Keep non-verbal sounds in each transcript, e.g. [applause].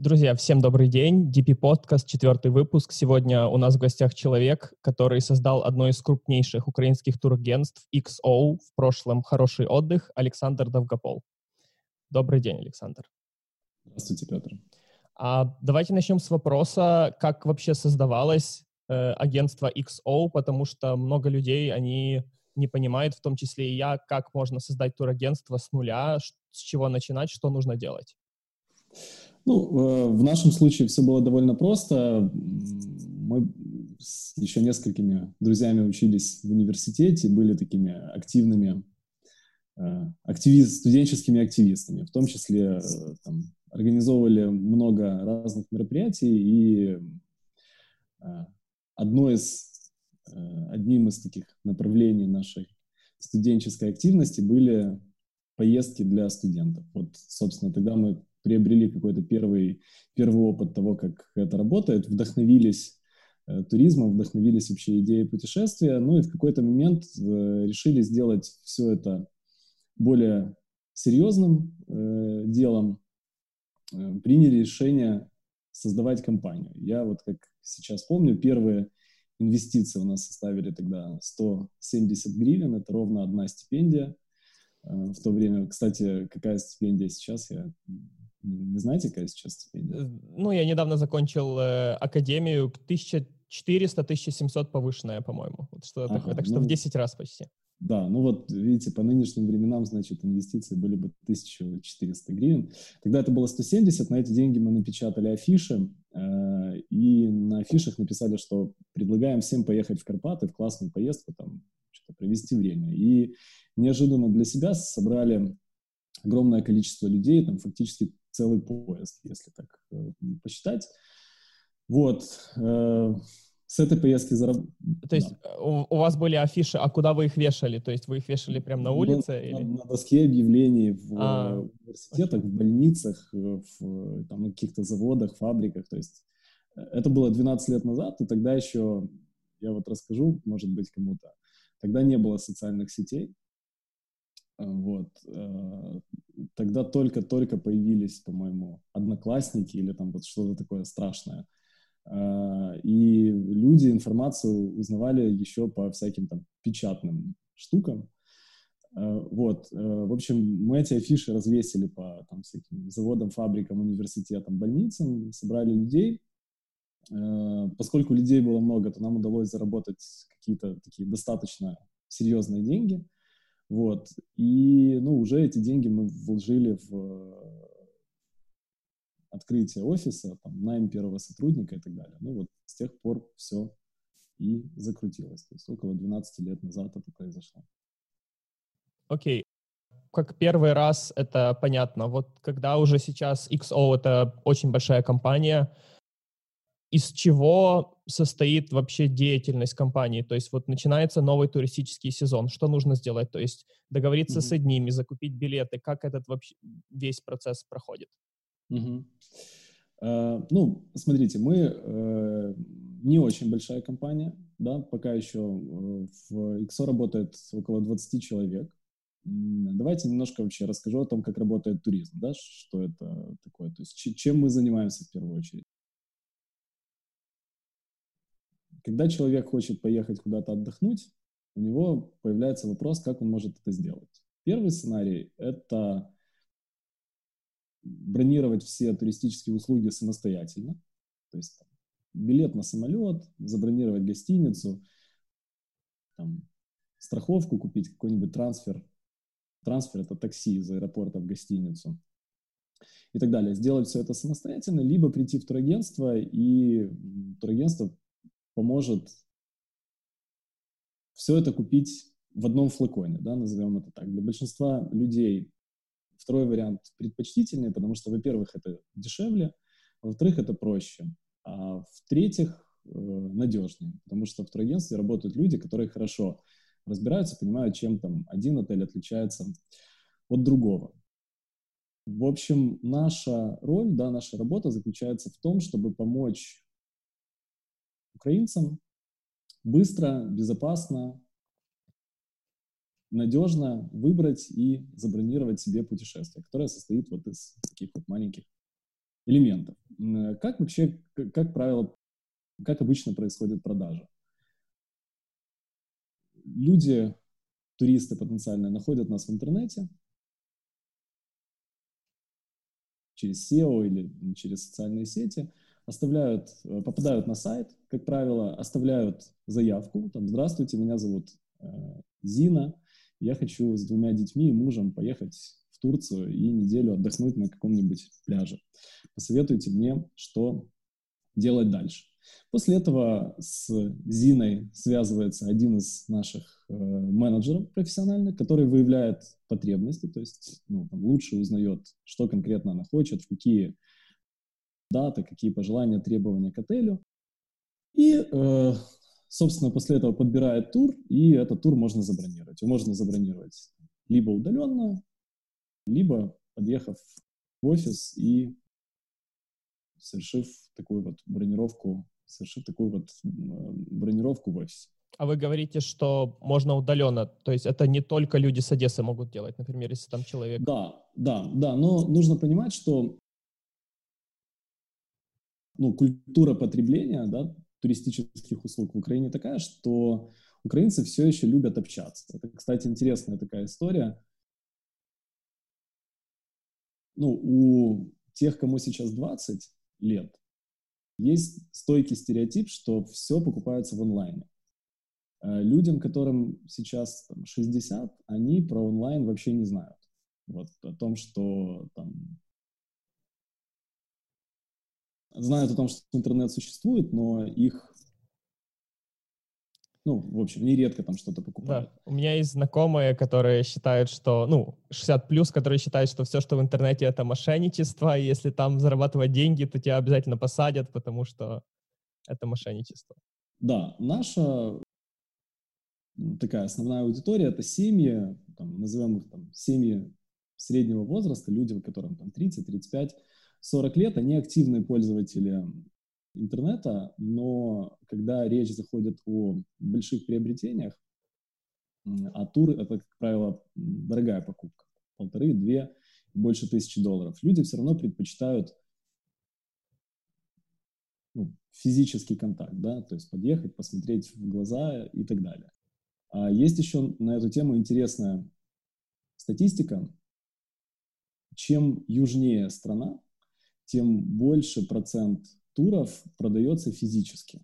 Друзья, всем добрый день. DP Podcast, четвертый выпуск. Сегодня у нас в гостях человек, который создал одно из крупнейших украинских турагентств XO, в прошлом «Хороший отдых», Александр Довгопол. Добрый день, Александр. Здравствуйте, Петр. А, давайте начнем с вопроса, как вообще создавалось э, агентство XO, потому что много людей, они не понимают, в том числе и я, как можно создать турагентство с нуля, с чего начинать, что нужно делать. Ну, э, в нашем случае все было довольно просто. Мы с еще несколькими друзьями учились в университете, были такими активными э, активист, студенческими активистами, в том числе э, там, организовывали много разных мероприятий, и одно из, одним из таких направлений нашей студенческой активности были поездки для студентов. Вот, собственно, тогда мы приобрели какой-то первый, первый опыт того, как это работает, вдохновились э, туризмом, вдохновились вообще идеей путешествия, ну и в какой-то момент э, решили сделать все это более серьезным э, делом, э, приняли решение создавать компанию. Я вот как сейчас помню, первые инвестиции у нас составили тогда 170 гривен, это ровно одна стипендия. В то время, кстати, какая стипендия сейчас, я не знаете, какая сейчас стипендия? Ну, я недавно закончил э, академию, 1400-1700 повышенная, по-моему. Вот что ага, такое, так ну, что в 10 раз почти. Да, ну вот, видите, по нынешним временам, значит, инвестиции были бы 1400 гривен. Тогда это было 170, на эти деньги мы напечатали афиши, э, и на афишах написали, что предлагаем всем поехать в Карпаты, в классную поездку, там, что-то провести время. И неожиданно для себя собрали огромное количество людей, там фактически целый поезд, если так э, посчитать. Вот. Э, с этой поездки зараб... То есть да. Э, у, у вас были афиши, а куда вы их вешали? То есть вы их вешали прямо на улице? На, или? на доске объявлений в а, университетах, в больницах, в там, на каких-то заводах, фабриках. То есть это было 12 лет назад, и тогда еще, я вот расскажу, может быть, кому-то, тогда не было социальных сетей, вот. Э, тогда только-только появились, по-моему, одноклассники или там вот что-то такое страшное. Э, и люди информацию узнавали еще по всяким там печатным штукам. Э, вот. В общем, мы эти афиши развесили по там, всяким заводам, фабрикам, университетам, больницам, собрали людей. Поскольку людей было много, то нам удалось заработать какие-то такие достаточно серьезные деньги – вот. И, ну, уже эти деньги мы вложили в э, открытие офиса, там, найм первого сотрудника и так далее. Ну, вот с тех пор все и закрутилось. То есть около 12 лет назад это произошло. Окей. Okay. Как первый раз это понятно. Вот когда уже сейчас XO — это очень большая компания, из чего состоит вообще деятельность компании? То есть вот начинается новый туристический сезон. Что нужно сделать? То есть договориться mm-hmm. с одними, закупить билеты. Как этот вообще весь процесс проходит? Mm-hmm. Uh, ну, смотрите, мы uh, не очень большая компания, да, пока еще uh, в XO работает около 20 человек. Давайте немножко вообще расскажу о том, как работает туризм, да, что это такое, то есть чем мы занимаемся в первую очередь. Когда человек хочет поехать куда-то отдохнуть, у него появляется вопрос, как он может это сделать. Первый сценарий – это бронировать все туристические услуги самостоятельно, то есть там, билет на самолет, забронировать гостиницу, там, страховку купить, какой-нибудь трансфер. Трансфер – это такси из аэропорта в гостиницу и так далее. Сделать все это самостоятельно, либо прийти в турагентство, и турагентство поможет все это купить в одном флаконе, да, назовем это так. Для большинства людей второй вариант предпочтительный, потому что, во-первых, это дешевле, во-вторых, это проще, а в-третьих, э, надежнее, потому что в турагентстве работают люди, которые хорошо разбираются, понимают, чем там один отель отличается от другого. В общем, наша роль, да, наша работа заключается в том, чтобы помочь украинцам быстро, безопасно, надежно выбрать и забронировать себе путешествие, которое состоит вот из таких вот маленьких элементов. как вообще, как правило, как обычно происходит продажа? Люди, туристы потенциальные, находят нас в интернете через SEO или через социальные сети, оставляют, э, попадают на сайт, как правило, оставляют заявку, там, здравствуйте, меня зовут э, Зина, я хочу с двумя детьми и мужем поехать в Турцию и неделю отдохнуть на каком-нибудь пляже. Посоветуйте мне, что делать дальше. После этого с Зиной связывается один из наших э, менеджеров профессиональных, который выявляет потребности, то есть ну, там, лучше узнает, что конкретно она хочет, в какие даты, какие пожелания, требования к отелю. И, э, собственно, после этого подбирает тур, и этот тур можно забронировать. Его можно забронировать либо удаленно, либо подъехав в офис и совершив такую вот бронировку, совершив такую вот бронировку в офисе. А вы говорите, что можно удаленно, то есть это не только люди с Одессы могут делать, например, если там человек... Да, да, да, но нужно понимать, что ну, культура потребления да, туристических услуг в Украине такая, что украинцы все еще любят общаться. Это, кстати, интересная такая история. Ну, у тех, кому сейчас 20 лет, есть стойкий стереотип, что все покупается в онлайне. Э, людям, которым сейчас там, 60, они про онлайн вообще не знают. Вот о том, что там знают о том, что интернет существует, но их ну, в общем, нередко там что-то покупают. Да. У меня есть знакомые, которые считают, что, ну, 60 плюс, которые считают, что все, что в интернете, это мошенничество, и если там зарабатывать деньги, то тебя обязательно посадят, потому что это мошенничество. Да, наша такая основная аудитория — это семьи, там, назовем их там, семьи среднего возраста, люди, которым там 30, 35, 40 лет, они активные пользователи интернета, но когда речь заходит о больших приобретениях, а тур — это, как правило, дорогая покупка, полторы, две, больше тысячи долларов, люди все равно предпочитают ну, физический контакт, да, то есть подъехать, посмотреть в глаза и так далее. А есть еще на эту тему интересная статистика. Чем южнее страна, тем больше процент туров продается физически.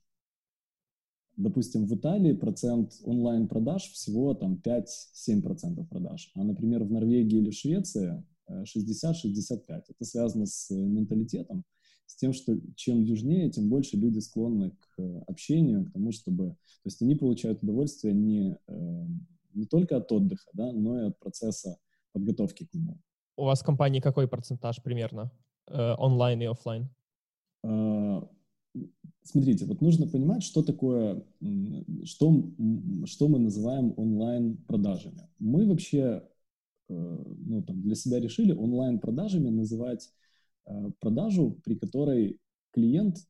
Допустим, в Италии процент онлайн-продаж всего там 5-7% продаж, а, например, в Норвегии или Швеции 60-65. Э, Это связано с менталитетом, с тем, что чем южнее, тем больше люди склонны к общению, к тому, чтобы... То есть они получают удовольствие не, э, не только от отдыха, да, но и от процесса подготовки к нему. У вас в компании какой процентаж примерно э, онлайн и офлайн? А, смотрите, вот нужно понимать, что такое, что, что мы называем онлайн-продажами. Мы вообще э, ну, там, для себя решили онлайн-продажами называть э, продажу, при которой клиент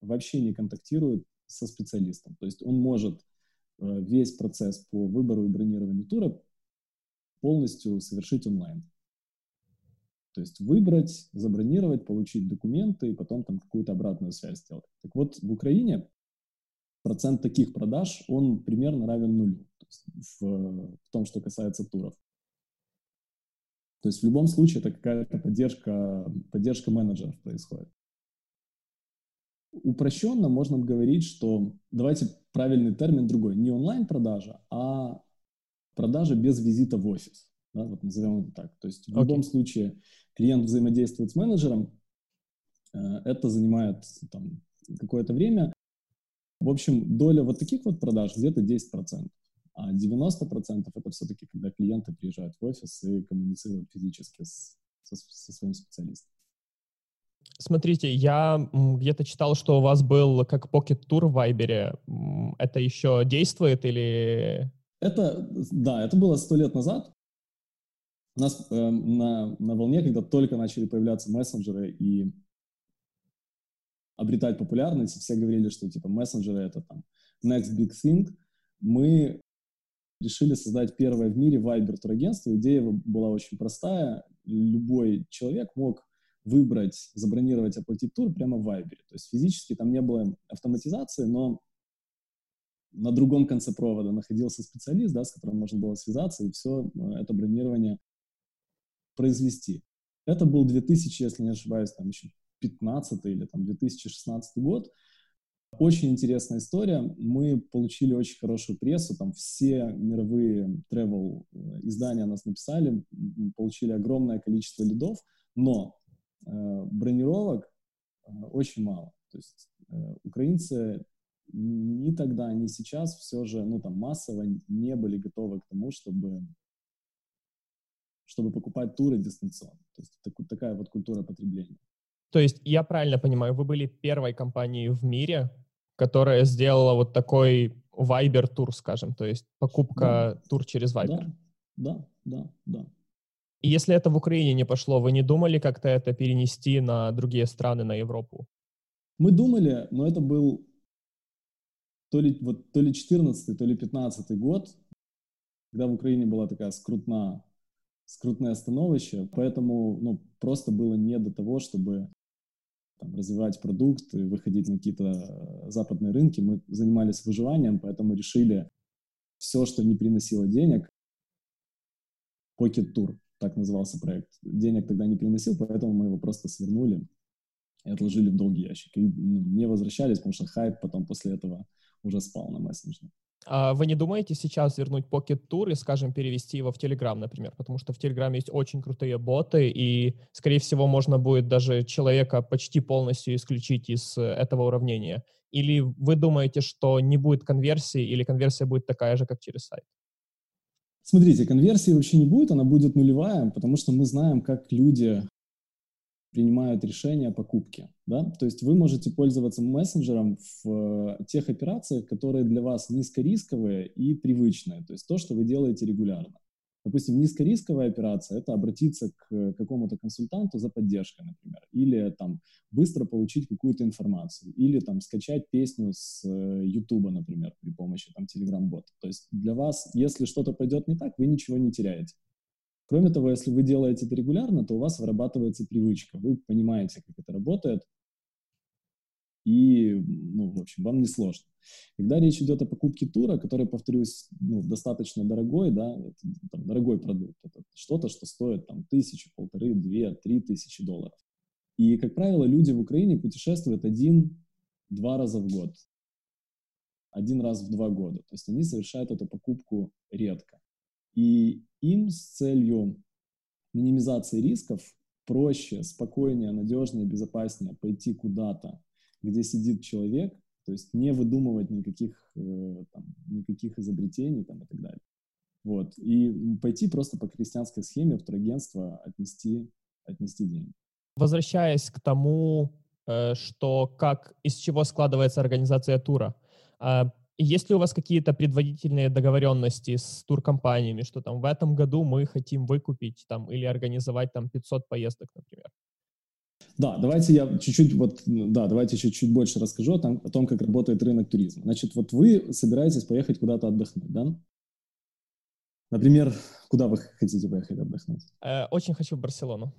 вообще не контактирует со специалистом. То есть он может э, весь процесс по выбору и бронированию тура полностью совершить онлайн. То есть выбрать, забронировать, получить документы и потом там какую-то обратную связь сделать. Так вот, в Украине процент таких продаж, он примерно равен нулю то в, в том, что касается туров. То есть в любом случае это какая-то поддержка, поддержка менеджеров происходит. Упрощенно можно говорить, что давайте правильный термин другой, не онлайн-продажа, а продажа без визита в офис. Да, вот назовем это так. То есть в okay. любом случае клиент взаимодействует с менеджером, э, это занимает там, какое-то время. В общем, доля вот таких вот продаж где-то 10%. А 90% это все-таки, когда клиенты приезжают в офис и коммуницируют физически с, со, со своим специалистом. Смотрите, я где-то читал, что у вас был как Pocket Tour в Вайбере. Это еще действует или... Это, да, это было сто лет назад. У нас э, на, на волне, когда только начали появляться мессенджеры и обретать популярность, все говорили, что типа мессенджеры это там next big thing, мы решили создать первое в мире Viber турагентство. Идея была очень простая. Любой человек мог выбрать, забронировать, оплатить тур прямо в Viber. То есть физически там не было автоматизации, но на другом конце провода находился специалист, да, с которым можно было связаться и все э, это бронирование произвести. Это был 2000, если не ошибаюсь, там еще 15 или там 2016 год. Очень интересная история. Мы получили очень хорошую прессу, там все мировые travel э, издания нас написали, получили огромное количество лидов, но э, бронировок э, очень мало. То есть э, украинцы ни тогда, ни сейчас все же, ну там массово не были готовы к тому, чтобы чтобы покупать туры дистанционно. То есть так, такая вот культура потребления. То есть я правильно понимаю, вы были первой компанией в мире, которая сделала вот такой Viber тур, скажем, то есть покупка да. тур через Viber. Да, да, да, да. И если это в Украине не пошло, вы не думали как-то это перенести на другие страны, на Европу? Мы думали, но это был то ли, вот, то ли 14 то ли 15 год, когда в Украине была такая скрутная, скрутное становище, поэтому ну, просто было не до того, чтобы там, развивать продукт и выходить на какие-то э, западные рынки. Мы занимались выживанием, поэтому решили все, что не приносило денег, Pocket Tour, так назывался проект. Денег тогда не приносил, поэтому мы его просто свернули и отложили в долгий ящик. И ну, не возвращались, потому что хайп потом после этого уже спал на мессенджере. А вы не думаете сейчас вернуть Pocket Tour и, скажем, перевести его в Telegram, например? Потому что в Telegram есть очень крутые боты, и, скорее всего, можно будет даже человека почти полностью исключить из этого уравнения. Или вы думаете, что не будет конверсии, или конверсия будет такая же, как через сайт? Смотрите, конверсии вообще не будет, она будет нулевая, потому что мы знаем, как люди принимают решение о покупке. Да? То есть вы можете пользоваться мессенджером в э, тех операциях, которые для вас низкорисковые и привычные, то есть то, что вы делаете регулярно. Допустим, низкорисковая операция – это обратиться к какому-то консультанту за поддержкой, например, или там быстро получить какую-то информацию, или там скачать песню с YouTube, э, например, при помощи там Telegram-бота. То есть для вас, если что-то пойдет не так, вы ничего не теряете. Кроме того, если вы делаете это регулярно, то у вас вырабатывается привычка. Вы понимаете, как это работает, и, ну, в общем, вам не сложно. Когда речь идет о покупке тура, который, повторюсь, ну, достаточно дорогой, да, это, там, дорогой продукт, это что-то, что стоит там тысячу, полторы, две, три тысячи долларов. И, как правило, люди в Украине путешествуют один-два раза в год. Один раз в два года. То есть они совершают эту покупку редко. И им с целью минимизации рисков проще, спокойнее, надежнее, безопаснее пойти куда-то, где сидит человек, то есть не выдумывать никаких, э, там, никаких изобретений там, и так далее. Вот. И пойти просто по крестьянской схеме в турагентство отнести, отнести деньги. Возвращаясь к тому, э, что как, из чего складывается организация тура, а, есть ли у вас какие-то предварительные договоренности с туркомпаниями, что там в этом году мы хотим выкупить там или организовать там 500 поездок, например? Да, давайте я чуть-чуть вот, да, давайте чуть-чуть больше расскажу о том, о том, как работает рынок туризма. Значит, вот вы собираетесь поехать куда-то отдохнуть, да? Например, куда вы хотите поехать отдохнуть? Э, очень хочу в Барселону.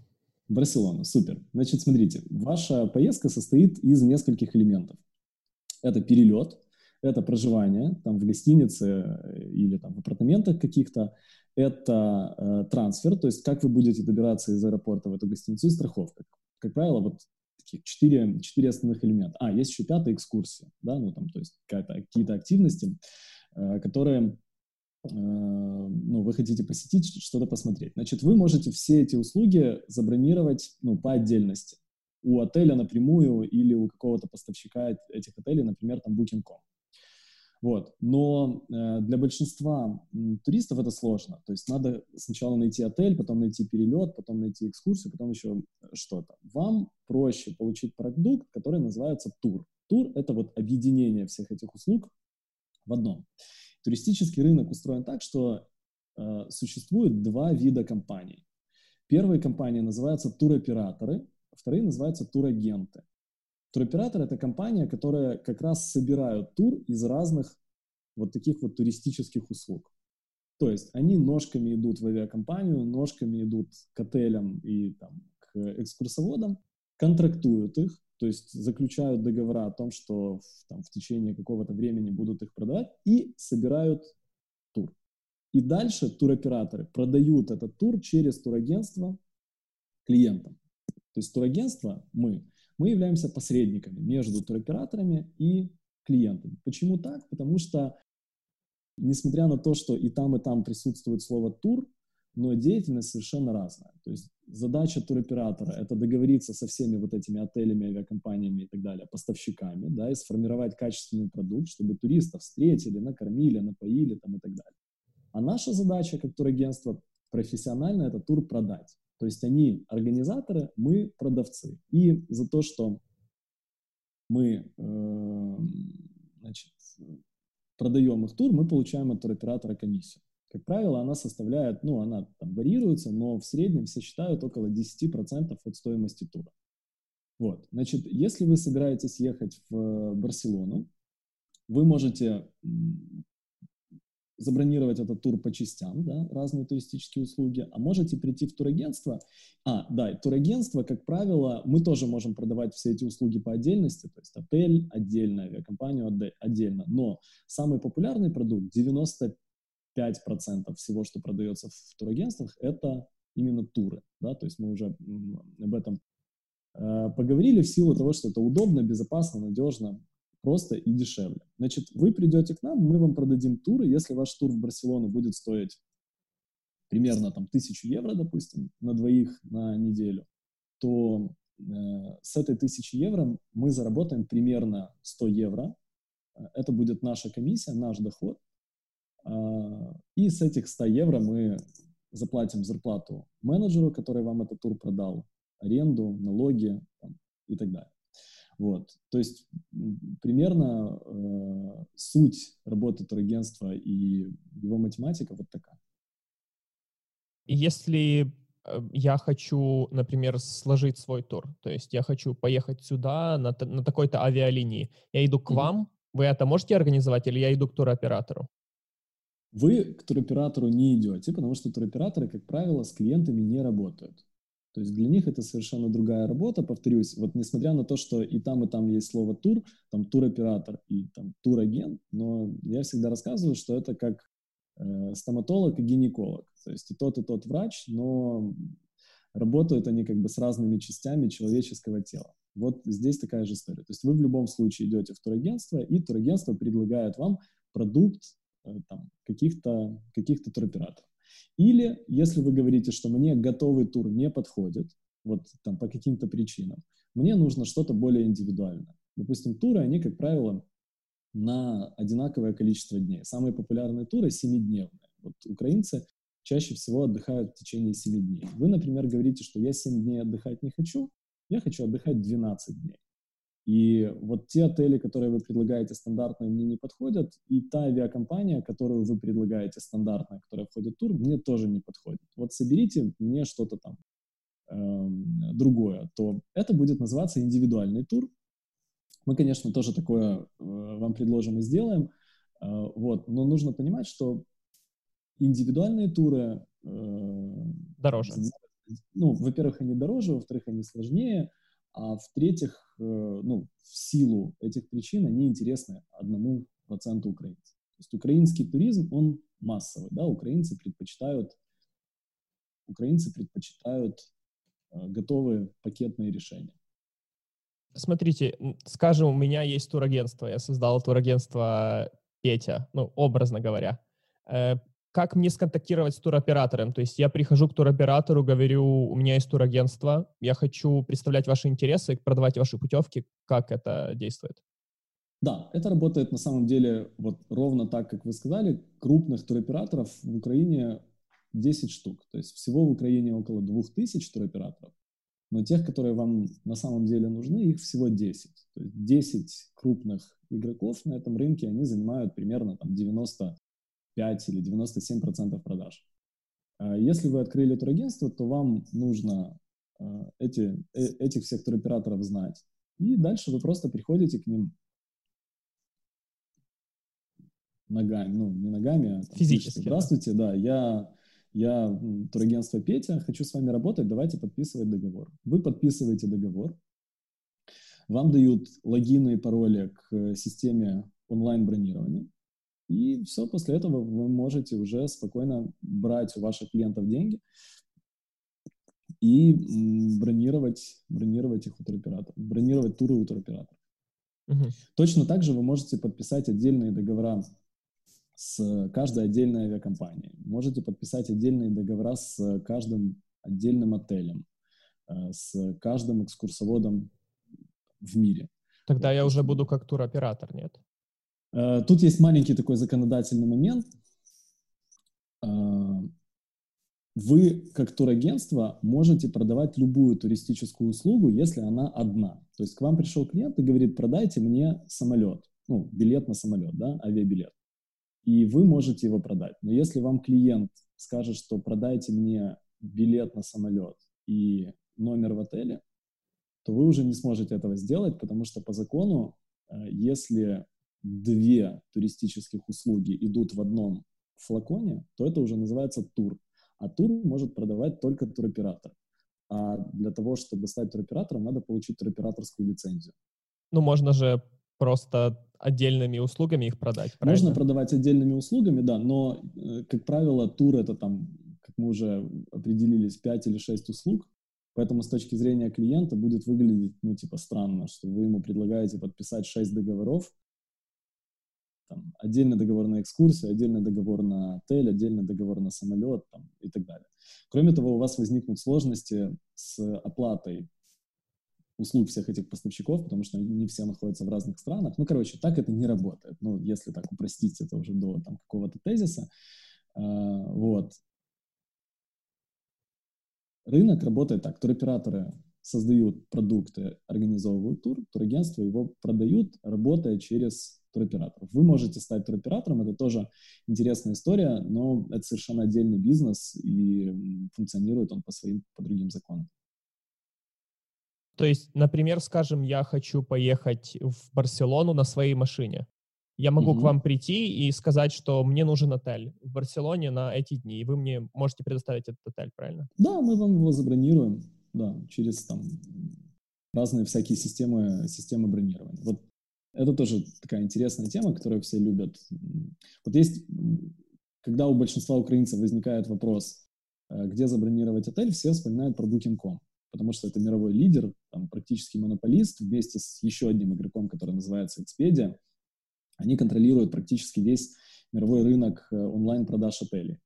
Барселона, супер. Значит, смотрите, ваша поездка состоит из нескольких элементов. Это перелет, это проживание там в гостинице э, или там в апартаментах каких-то, это э, трансфер, то есть как вы будете добираться из аэропорта в эту гостиницу, и страховка. Как правило, вот таких четыре, четыре основных элемента. А, есть еще пятая экскурсия, да, ну там, то есть какие-то активности, э, которые э, ну, вы хотите посетить, что-то посмотреть. Значит, вы можете все эти услуги забронировать ну, по отдельности. У отеля напрямую или у какого-то поставщика этих отелей, например, там Booking.com. Вот. Но э, для большинства туристов это сложно. То есть надо сначала найти отель, потом найти перелет, потом найти экскурсию, потом еще что-то. Вам проще получить продукт, который называется тур. Тур — это вот объединение всех этих услуг в одном. Туристический рынок устроен так, что э, существует два вида компаний. Первые компании называются туроператоры, вторые называются турагенты. Туроператор — это компания, которая как раз собирают тур из разных вот таких вот туристических услуг. То есть они ножками идут в авиакомпанию, ножками идут к отелям и там, к экскурсоводам, контрактуют их, то есть заключают договора о том, что в, там, в течение какого-то времени будут их продавать, и собирают тур. И дальше туроператоры продают этот тур через турагентство клиентам. То есть турагентство, мы, мы являемся посредниками между туроператорами и клиентами. Почему так? Потому что, несмотря на то, что и там, и там присутствует слово «тур», но деятельность совершенно разная. То есть задача туроператора – это договориться со всеми вот этими отелями, авиакомпаниями и так далее, поставщиками, да, и сформировать качественный продукт, чтобы туристов встретили, накормили, напоили там и так далее. А наша задача как турагентство профессионально – это тур продать. То есть они организаторы, мы продавцы. И за то, что мы э, значит, продаем их тур, мы получаем от туроператора комиссию. Как правило, она составляет, ну, она там варьируется, но в среднем все считают около 10% от стоимости тура. Вот, значит, если вы собираетесь ехать в Барселону, вы можете забронировать этот тур по частям, да, разные туристические услуги, а можете прийти в турагентство. А, да, турагентство, как правило, мы тоже можем продавать все эти услуги по отдельности, то есть отель отдельно, авиакомпанию отдельно, но самый популярный продукт, 95% всего, что продается в турагентствах, это именно туры, да, то есть мы уже об этом э, поговорили в силу того, что это удобно, безопасно, надежно, просто и дешевле. Значит, вы придете к нам, мы вам продадим туры. Если ваш тур в Барселону будет стоить примерно там тысячу евро, допустим, на двоих на неделю, то э, с этой тысячи евро мы заработаем примерно 100 евро. Это будет наша комиссия, наш доход. Э, и с этих 100 евро мы заплатим зарплату менеджеру, который вам этот тур продал, аренду, налоги там, и так далее. Вот. То есть примерно э, суть работы турагентства и его математика вот такая. Если э, я хочу, например, сложить свой тур, то есть я хочу поехать сюда на, на такой-то авиалинии, я иду к mm-hmm. вам, вы это можете организовать или я иду к туроператору? Вы к туроператору не идете, потому что туроператоры, как правило, с клиентами не работают. То есть для них это совершенно другая работа, повторюсь, вот несмотря на то, что и там, и там есть слово тур, там туроператор и там турагент, но я всегда рассказываю, что это как э, стоматолог и гинеколог. То есть и тот, и тот врач, но работают они как бы с разными частями человеческого тела. Вот здесь такая же история. То есть вы в любом случае идете в турагентство, и турагентство предлагает вам продукт э, каких-то каких туроператоров. Или, если вы говорите, что мне готовый тур не подходит, вот там по каким-то причинам, мне нужно что-то более индивидуальное. Допустим, туры, они, как правило, на одинаковое количество дней. Самые популярные туры 7-дневные. Вот украинцы чаще всего отдыхают в течение 7 дней. Вы, например, говорите, что я 7 дней отдыхать не хочу, я хочу отдыхать 12 дней. И вот те отели, которые вы предлагаете стандартные, мне не подходят, и та авиакомпания, которую вы предлагаете стандартная, которая входит в тур, мне тоже не подходит. Вот соберите мне что-то там э, другое, то это будет называться индивидуальный тур. Мы, конечно, тоже такое э, вам предложим и сделаем, э, вот, но нужно понимать, что индивидуальные туры... Э, дороже. Ну, во-первых, они дороже, во-вторых, они сложнее, а в-третьих, э, ну, в силу этих причин они интересны одному проценту украинцев. То есть украинский туризм, он массовый, да, украинцы предпочитают, украинцы предпочитают э, готовые пакетные решения. Смотрите, скажем, у меня есть турагентство, я создал турагентство Петя, ну, образно говоря. Как мне сконтактировать с туроператором? То есть я прихожу к туроператору, говорю, у меня есть турагентство, я хочу представлять ваши интересы, продавать ваши путевки. Как это действует? Да, это работает на самом деле вот ровно так, как вы сказали. Крупных туроператоров в Украине 10 штук. То есть всего в Украине около 2000 туроператоров. Но тех, которые вам на самом деле нужны, их всего 10. То есть 10 крупных игроков на этом рынке, они занимают примерно там 90 95 или 97 процентов продаж. А если вы открыли турагентство, то вам нужно а, эти, э, этих всех туроператоров знать. И дальше вы просто приходите к ним ногами, ну, не ногами, а там, физически. Здравствуйте, да. да, я, я турагентство Петя, хочу с вами работать, давайте подписывать договор. Вы подписываете договор, вам дают логины и пароли к системе онлайн-бронирования, и все, после этого вы можете уже спокойно брать у ваших клиентов деньги и бронировать, бронировать их у туроператоров, бронировать туры у туроператоров. Угу. Точно так же вы можете подписать отдельные договора с каждой отдельной авиакомпанией. Можете подписать отдельные договора с каждым отдельным отелем, э, с каждым экскурсоводом в мире. Тогда я уже буду как туроператор, нет? Э, тут есть маленький такой законодательный момент. Э, вы, как турагентство, можете продавать любую туристическую услугу, если она одна. То есть к вам пришел клиент и говорит, продайте мне самолет, ну, билет на самолет, да, авиабилет и вы можете его продать. Но если вам клиент скажет, что продайте мне билет на самолет и номер в отеле, то вы уже не сможете этого сделать, потому что по закону, э, если две туристических услуги идут в одном флаконе, то это уже называется тур. А тур может продавать только туроператор. А для того, чтобы стать туроператором, надо получить туроператорскую лицензию. Ну, можно же просто отдельными услугами их продать. Правильно? Можно продавать отдельными услугами, да, но, э, как правило, тур это там, как мы уже определились, 5 или 6 услуг, поэтому с точки зрения клиента будет выглядеть, ну, типа, странно, что вы ему предлагаете подписать 6 договоров, там, отдельный договор на экскурсию, отдельный договор на отель, отдельный договор на самолет там, и так далее. Кроме того, у вас возникнут сложности с оплатой услуг всех этих поставщиков, потому что они не все находятся в разных странах. Ну, короче, так это не работает. Ну, если так упростить это уже до там, какого-то тезиса. Э, вот. Рынок работает так. Туроператоры создают продукты, организовывают тур, турагентства его продают, работая через туроператоров. Вы можете стать туроператором, это тоже интересная история, но это совершенно отдельный бизнес, и функционирует он по своим, по другим законам. То есть, например, скажем, я хочу поехать в Барселону на своей машине. Я могу mm-hmm. к вам прийти и сказать, что мне нужен отель в Барселоне на эти дни, и вы мне можете предоставить этот отель, правильно? Да, мы вам его забронируем, да, через там разные всякие системы, системы бронирования. Вот это тоже такая интересная тема, которую все любят. Вот есть, когда у большинства украинцев возникает вопрос, э, где забронировать отель, все вспоминают про Booking.com потому что это мировой лидер, там, практически монополист, вместе с еще одним игроком, который называется Expedia. Они контролируют практически весь мировой рынок э, онлайн-продаж отелей.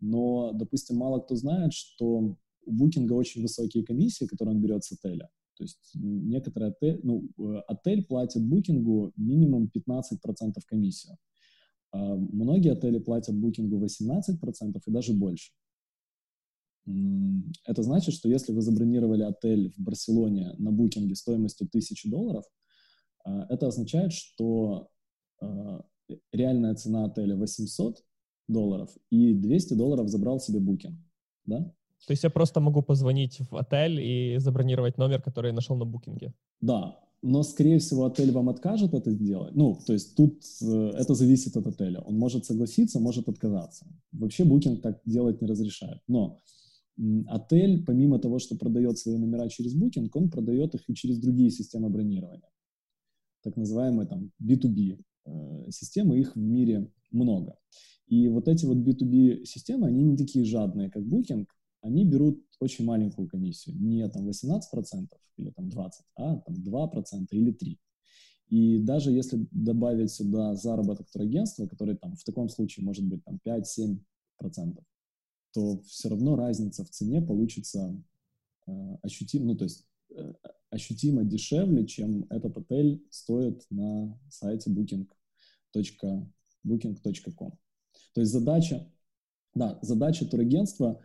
Но, допустим, мало кто знает, что у букинга очень высокие комиссии, которые он берет с отеля. То есть некоторые отель, ну, э, отель платит букингу минимум 15% комиссию. А многие отели платят букингу 18% и даже больше. Это значит, что если вы забронировали отель в Барселоне на букинге стоимостью 1000 долларов, а, это означает, что а, реальная цена отеля 800 долларов, и 200 долларов забрал себе букинг, да? То есть я просто могу позвонить в отель и забронировать номер, который я нашел на букинге? Да, но, скорее всего, отель вам откажет это сделать. Ну, то есть тут э, это зависит от отеля. Он может согласиться, может отказаться. Вообще букинг так делать не разрешает. Но Отель, помимо того, что продает свои номера через Booking, он продает их и через другие системы бронирования. Так называемые там B2B э, системы, их в мире много. И вот эти вот B2B системы, они не такие жадные, как Booking, они берут очень маленькую комиссию, не там 18% или там 20%, а там 2% или 3%. И даже если добавить сюда заработок турагентства, который там в таком случае может быть там 5-7%, то все равно разница в цене получится э, ощутимо, ну, то есть э, ощутимо дешевле, чем этот отель стоит на сайте booking.com. Booking то есть задача, да, задача турагентства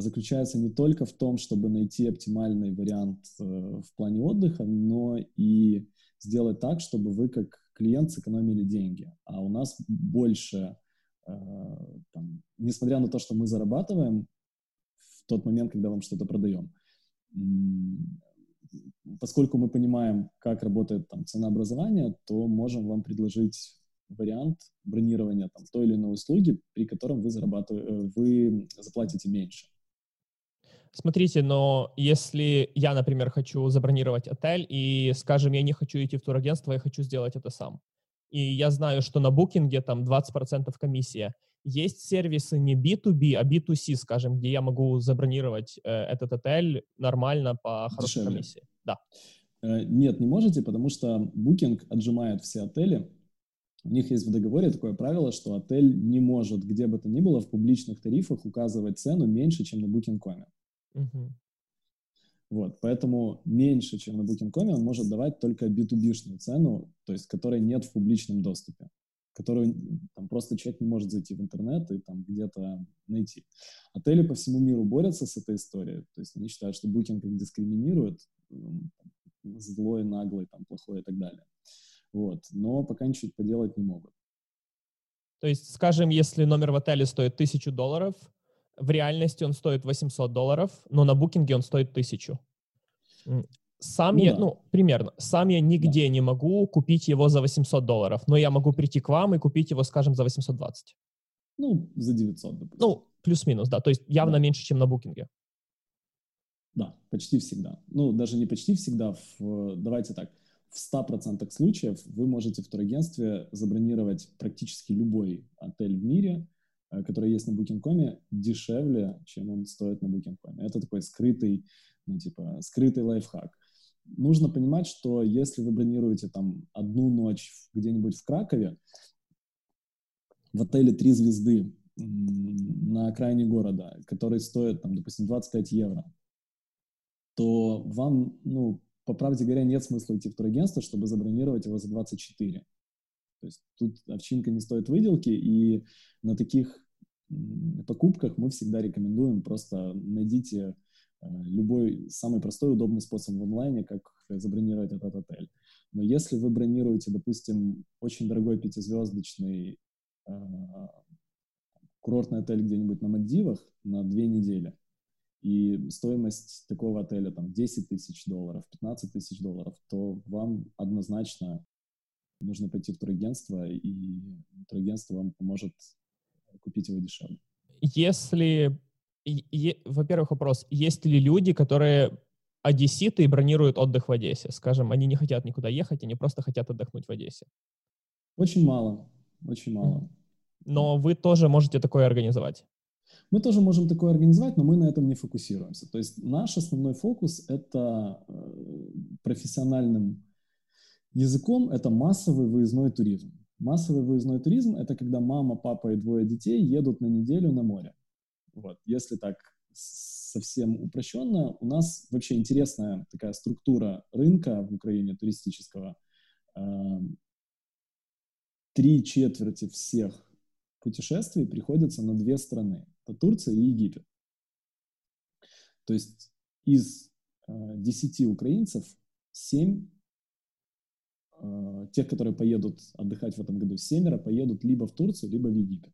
заключается не только в том, чтобы найти оптимальный вариант э, в плане отдыха, но и сделать так, чтобы вы как клиент сэкономили деньги. А у нас больше Э, там, несмотря на то, что мы зарабатываем в тот момент, когда вам что-то продаем, поскольку мы понимаем, как работает там ценообразование, то можем вам предложить вариант бронирования там, той или иной услуги, при котором вы, зарабатываете, э, вы заплатите меньше. Смотрите, но если я, например, хочу забронировать отель, и, скажем, я не хочу идти в турагентство, я хочу сделать это сам, и я знаю, что на букинге там 20% комиссия, есть сервисы не B2B, а B2C, скажем, где я могу забронировать э, этот отель нормально по хорошей Дешевле. комиссии. Да. Э, нет, не можете, потому что Booking отжимает все отели. У них есть в договоре такое правило, что отель не может где бы то ни было в публичных тарифах указывать цену меньше, чем на Booking.com. Угу. Вот, поэтому меньше, чем на Booking.com, он может давать только B2B-шную цену, то есть которой нет в публичном доступе, которую там просто человек не может зайти в интернет и там где-то найти. Отели по всему миру борются с этой историей, то есть они считают, что Booking их дискриминирует, злой, наглый, там, плохой и так далее. Вот. Но пока ничего поделать не могут. То есть, скажем, если номер в отеле стоит тысячу долларов, в реальности он стоит 800 долларов, но на букинге он стоит тысячу. Сам ну, я, да. ну, примерно, сам я нигде да. не могу купить его за 800 долларов, но я могу прийти к вам и купить его, скажем, за 820. Ну, за 900, допустим. Ну, плюс-минус, да, то есть явно да. меньше, чем на букинге. Да, почти всегда. Ну, даже не почти всегда. В, давайте так, в 100% случаев вы можете в турагентстве забронировать практически любой отель в мире, который есть на Booking.com, дешевле, чем он стоит на Booking.com. Это такой скрытый, ну, типа, скрытый лайфхак. Нужно понимать, что если вы бронируете там одну ночь где-нибудь в Кракове, в отеле три звезды на окраине города, который стоит, там, допустим, 25 евро, то вам, ну, по правде говоря, нет смысла идти в турагентство, чтобы забронировать его за 24. То есть тут овчинка не стоит выделки, и на таких покупках мы всегда рекомендуем просто найдите э, любой самый простой удобный способ в онлайне, как забронировать этот отель. Но если вы бронируете, допустим, очень дорогой пятизвездочный э, курортный отель где-нибудь на Мальдивах на две недели, и стоимость такого отеля там 10 тысяч долларов, 15 тысяч долларов, то вам однозначно нужно пойти в турагентство, и турагентство вам поможет купить его дешевле. Если, во-первых, вопрос, есть ли люди, которые одесситы и бронируют отдых в Одессе? Скажем, они не хотят никуда ехать, они просто хотят отдохнуть в Одессе. Очень мало, очень мало. Но вы тоже можете такое организовать. Мы тоже можем такое организовать, но мы на этом не фокусируемся. То есть наш основной фокус — это э, профессиональным языком, это массовый выездной туризм. Массовый выездной туризм — это когда мама, папа и двое детей едут на неделю на море. Вот. Если так совсем упрощенно, у нас вообще интересная такая структура рынка в Украине туристического. Эм, три четверти всех путешествий приходится на две страны. Это Турция и Египет. То есть из э, 10 украинцев 7, э, тех, которые поедут отдыхать в этом году, семеро поедут либо в Турцию, либо в Египет.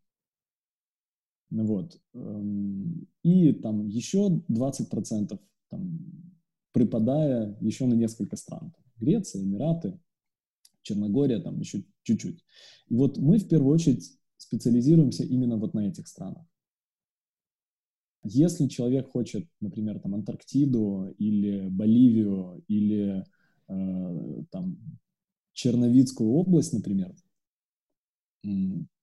Вот. Эм, и там еще 20% там, припадая еще на несколько стран. Греция, Эмираты, Черногория, там еще чуть-чуть. И вот мы в первую очередь специализируемся именно вот на этих странах. Если человек хочет, например, там Антарктиду или Боливию или э, там Черновицкую область, например,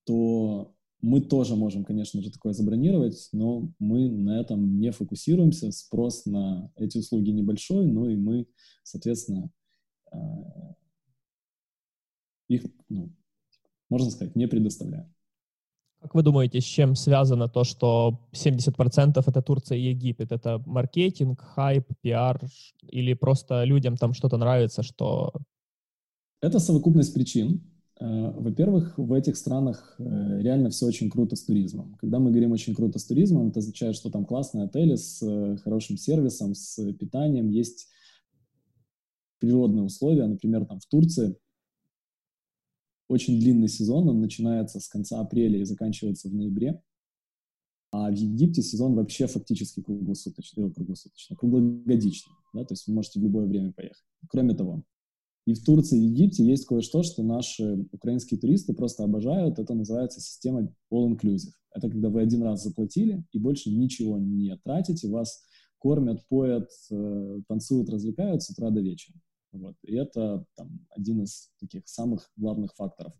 то мы тоже можем, конечно же, такое забронировать, но мы на этом не фокусируемся. Спрос на эти услуги небольшой, но и мы, соответственно, э, их, ну, можно сказать, не предоставляем. Как вы думаете, с чем связано то, что 70% это Турция и Египет? Это маркетинг, хайп, пиар или просто людям там что-то нравится, что... Это совокупность причин. Э, во-первых, в этих странах э, реально все очень круто с туризмом. Когда мы говорим очень круто с туризмом, это означает, что там классные отели с э, хорошим сервисом, с питанием, есть природные условия. Например, там в Турции очень длинный сезон, он начинается с конца апреля и заканчивается в ноябре. А в Египте сезон вообще фактически круглосуточный, круглосуточный, круглогодичный, да, то есть вы можете в любое время поехать. Кроме того, И в Турции, и Египте есть кое-что, что наши украинские туристы просто обожают. Это называется система all-inclusive. Это когда вы один раз заплатили и больше ничего не тратите, вас кормят, поят, э, танцуют, развлекают с утра до вечера. Вот. И это там, один из таких самых главных факторов.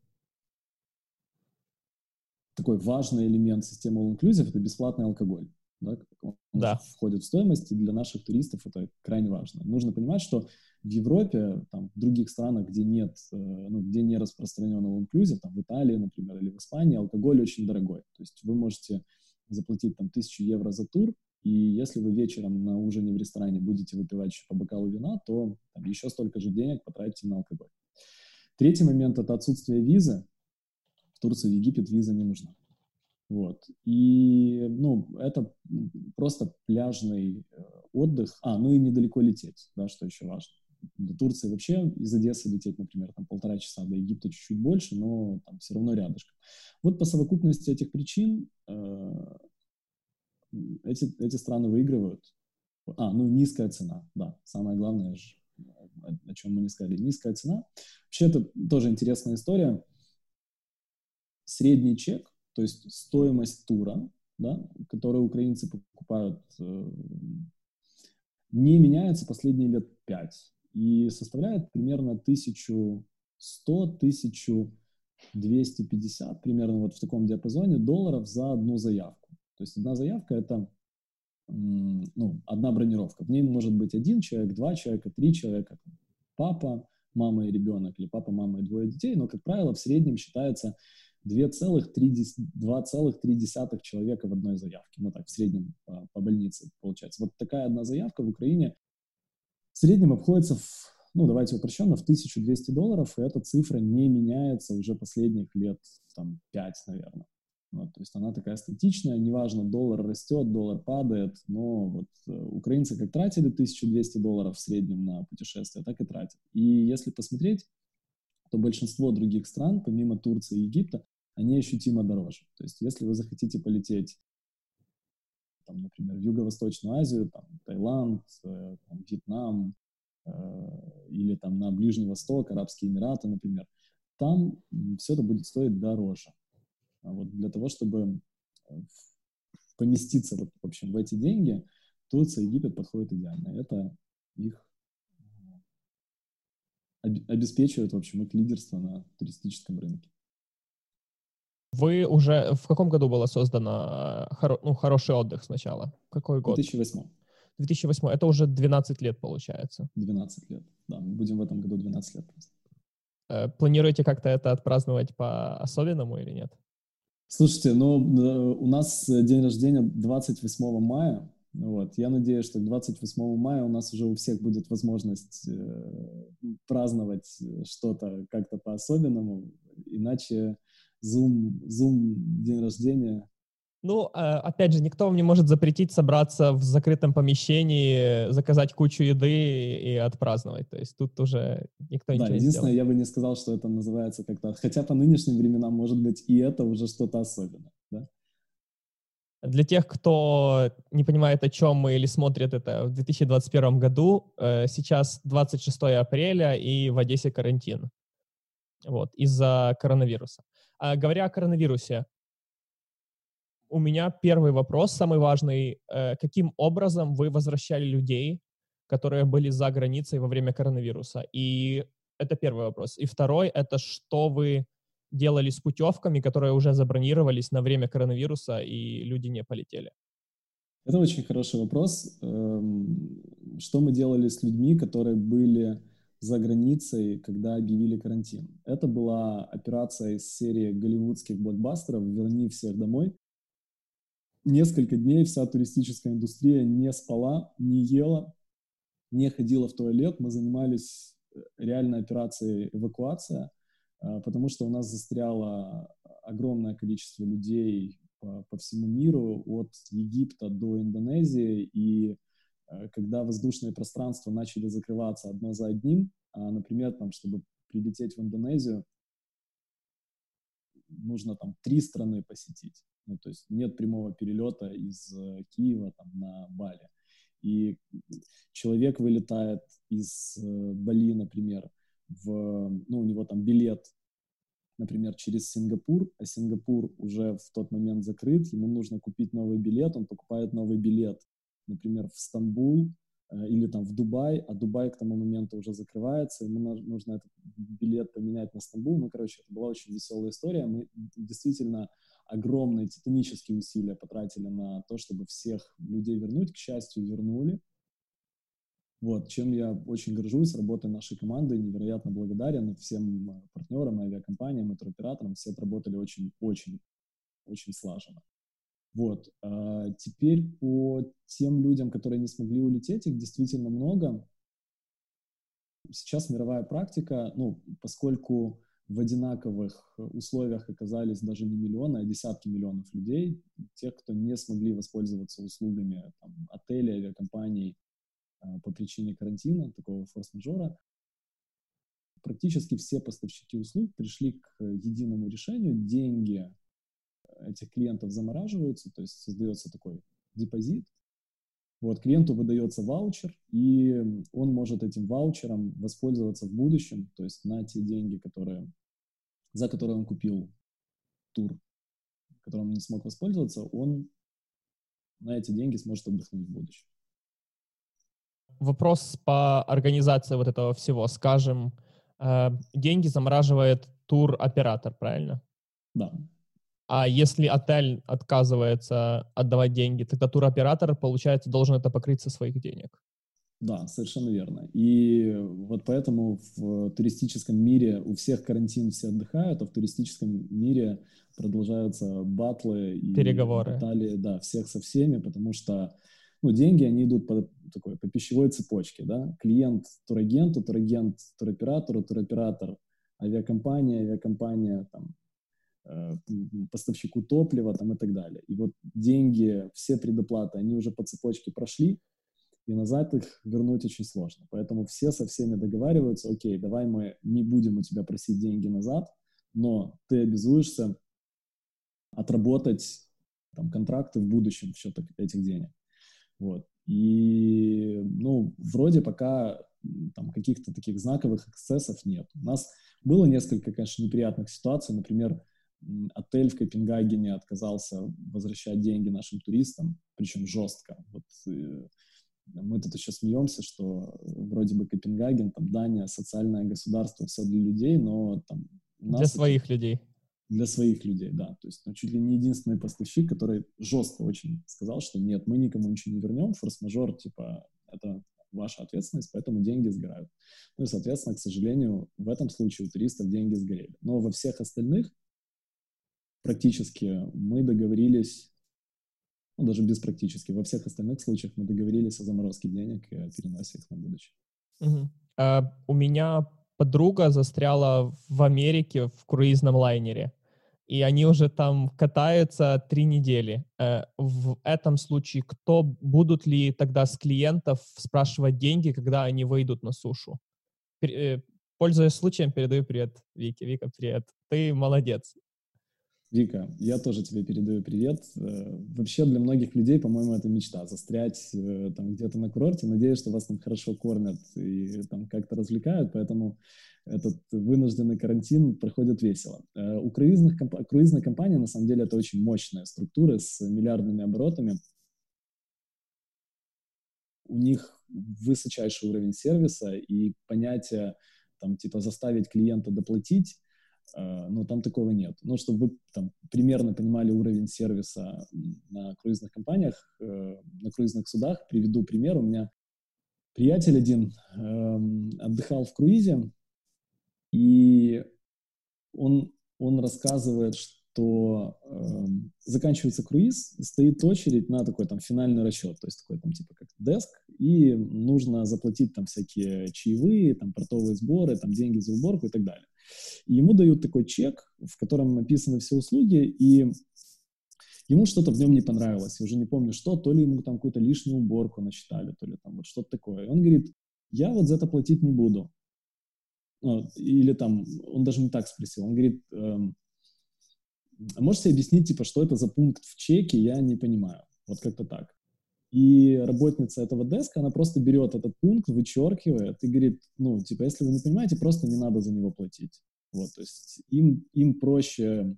Такой важный элемент системы All Inclusive — это бесплатный алкоголь. Да, он да. входит в стоимость, и для наших туристов это крайне важно. Нужно понимать, что в Европе, там, в других странах, где нет, э, ну, где не распространен all inclusive, там, в Италии, например, или в Испании, алкоголь очень дорогой. То есть вы можете заплатить там тысячу евро за тур, и если вы вечером на ужине в ресторане будете выпивать еще по бокалу вина, то там, еще столько же денег потратите на алкоголь. Третий момент — это отсутствие визы. В Турции, в Египет виза не нужна. Вот. И, ну, это просто пляжный э, отдых. А, ну и недалеко лететь, да, что еще важно. До Турции вообще из Одессы лететь, например, там полтора часа, до Египта чуть-чуть больше, но там все равно рядышком. Вот по совокупности этих причин э, эти, эти страны выигрывают. А, ну низкая цена, да, самое главное, о, о чем мы не сказали, низкая цена. Вообще это тоже интересная история. Средний чек то есть стоимость тура, да, который украинцы покупают, э, не меняется последние лет пять и составляет примерно 1100-1250, примерно вот в таком диапазоне долларов за одну заявку. То есть одна заявка — это ну, одна бронировка. В ней может быть один человек, два человека, три человека, папа, мама и ребенок, или папа, мама и двое детей, но, как правило, в среднем считается 2,3 человека в одной заявке. Ну так, в среднем по, по больнице получается. Вот такая одна заявка в Украине в среднем обходится в, ну давайте упрощенно, в 1200 долларов, и эта цифра не меняется уже последних лет, там, 5, наверное. Вот, то есть она такая статичная, неважно, доллар растет, доллар падает, но вот э, украинцы как тратили 1200 долларов в среднем на путешествие, так и тратят. И если посмотреть, то большинство других стран, помимо Турции и Египта, они ощутимо дороже. То есть если вы захотите полететь, там, например, в Юго-Восточную Азию, там, Таиланд, э, там, Вьетнам э, или там на Ближний Восток, Арабские Эмираты, например, там все это будет стоить дороже. А вот для того, чтобы э, поместиться вот, в общем, в эти деньги, Турция и Египет подходят идеально. Это их обеспечивает, в общем, их лидерство на туристическом рынке. Вы уже... В каком году было создано хоро, ну, «Хороший отдых» сначала? Какой год? 2008. 2008. Это уже 12 лет, получается. 12 лет, да. Мы будем в этом году 12 лет просто. Э, планируете как-то это отпраздновать по-особенному или нет? Слушайте, ну, у нас день рождения 28 мая. Вот. Я надеюсь, что к 28 мая у нас уже у всех будет возможность э, праздновать что-то как-то по-особенному. Иначе Zoom, Zoom день рождения. Ну, а, опять же, никто вам не может запретить собраться в закрытом помещении, заказать кучу еды и отпраздновать. То есть тут уже никто ничего да, не единственное, сделает. я бы не сказал, что это называется как-то... Хотя по нынешним временам, может быть, и это уже что-то особенное, да? Для тех, кто не понимает, о чем мы или смотрит это в 2021 году, э, сейчас 26 апреля и в Одессе карантин. Вот, из-за коронавируса. А, говоря о коронавирусе, у меня первый вопрос, самый важный. Э, каким образом вы возвращали людей, которые были за границей во время коронавируса? И это первый вопрос. И второй — это что вы делали с путевками, которые уже забронировались на время коронавируса, и люди не полетели? Это очень хороший вопрос. Эм, что мы делали с людьми, которые были за границей, когда объявили карантин. Это была операция из серии голливудских блокбастеров «Верни всех домой». Несколько дней вся туристическая индустрия не спала, не ела, не ходила в туалет. Мы занимались э, реальной операцией эвакуация, э, потому что у нас застряло огромное количество людей по, по всему миру, от Египта до Индонезии, и когда воздушные пространства начали закрываться одно за одним, а, например, там, чтобы прилететь в Индонезию, нужно там три страны посетить. Ну, то есть нет прямого перелета из э, Киева там, на Бали. И человек вылетает из э, Бали, например, в, ну, у него там билет, например, через Сингапур, а Сингапур уже в тот момент закрыт, ему нужно купить новый билет, он покупает новый билет, например, в Стамбул э, или там в Дубай, а Дубай к тому моменту уже закрывается, ему нужно этот билет поменять на Стамбул. Ну, короче, это была очень веселая история. Мы действительно огромные титанические усилия потратили на то, чтобы всех людей вернуть. К счастью, вернули. Вот, чем я очень горжусь, работой нашей команды, невероятно благодарен всем э, партнерам, авиакомпаниям и туроператорам. Все отработали очень-очень, очень слаженно. Вот. А теперь по тем людям, которые не смогли улететь, их действительно много. Сейчас мировая практика, ну, поскольку в одинаковых условиях оказались даже не миллионы, а десятки миллионов людей, тех, кто не смогли воспользоваться услугами там, отелей, авиакомпаний, а, по причине карантина, такого форс-мажора, практически все поставщики услуг пришли к единому решению. Деньги этих клиентов замораживаются, то есть создается такой депозит. Вот, клиенту выдается ваучер, и он может этим ваучером воспользоваться в будущем, то есть на те деньги, которые, за которые он купил тур, которым он не смог воспользоваться, он на эти деньги сможет отдохнуть в будущем вопрос по организации вот этого всего. Скажем, э, деньги замораживает тур-оператор, правильно? Да. А если отель отказывается отдавать деньги, тогда туроператор, получается, должен это покрыть со своих денег. Да, совершенно верно. И вот поэтому в туристическом мире у всех карантин, все отдыхают, а в туристическом мире продолжаются батлы и переговоры. Баталии, да, всех со всеми, потому что ну, деньги, они идут по, такой, по пищевой цепочке, да, клиент турагенту, турагент туроператору, туроператор авиакомпания, авиакомпания, там, поставщику топлива, там, и так далее. И вот деньги, все предоплаты, они уже по цепочке прошли, и назад их вернуть очень сложно. Поэтому все со всеми договариваются, окей, давай мы не будем у тебя просить деньги назад, но ты обязуешься отработать там, контракты в будущем в счет этих денег. Вот. И, ну, вроде пока там каких-то таких знаковых эксцессов нет. У нас было несколько, конечно, неприятных ситуаций. Например, отель в Копенгагене отказался возвращать деньги нашим туристам, причем жестко. Вот э, мы тут еще смеемся, что вроде бы Копенгаген, там Дания, социальное государство, все для людей, но там... Для своих людей для своих людей, да. То есть ну, чуть ли не единственный поставщик, который жестко очень сказал, что нет, мы никому ничего не вернем, форс-мажор, типа, это ваша ответственность, поэтому деньги сгорают. Ну и, соответственно, к сожалению, в этом случае у туристов деньги сгорели. Но во всех остальных практически мы договорились, ну, даже без практически, во всех остальных случаях мы договорились о заморозке денег и о переносе их на будущее. Угу. А, у меня подруга застряла в Америке в круизном лайнере и они уже там катаются три недели. Э, в этом случае кто будут ли тогда с клиентов спрашивать деньги, когда они выйдут на сушу? Э, пользуясь случаем, передаю привет Вике. Вика, привет. Ты молодец. Вика, я тоже тебе передаю привет. Э, вообще для многих людей, по-моему, это мечта застрять там где-то на курорте. Надеюсь, что вас там хорошо кормят и там как-то развлекают, поэтому этот вынужденный карантин проходит весело. Э, у круизных, круизной компании, на самом деле, это очень мощная структура с миллиардными оборотами. У них высочайший уровень сервиса и понятие, там, типа, заставить клиента доплатить, э, ну, там такого нет. Ну, чтобы вы там примерно понимали уровень сервиса на круизных компаниях, э, на круизных судах, приведу пример. У меня приятель один эм, отдыхал в круизе, и он, он рассказывает, что э, заканчивается круиз, стоит очередь на такой там финальный расчет, то есть такой там типа как деск, и нужно заплатить там всякие чаевые, там портовые сборы, там деньги за уборку и так далее. И ему дают такой чек, в котором написаны все услуги, и ему что-то в нем не понравилось, я уже не помню что, то ли ему там какую-то лишнюю уборку насчитали, то ли там вот что-то такое. И он говорит, я вот за это платить не буду. Ну, или там, он даже не так спросил, он говорит, эм, можете объяснить, типа, что это за пункт в чеке, я не понимаю. Вот как-то так. И работница этого деска, она просто берет этот пункт, вычеркивает и говорит, ну, типа, если вы не понимаете, просто не надо за него платить. Вот, то есть им, им проще,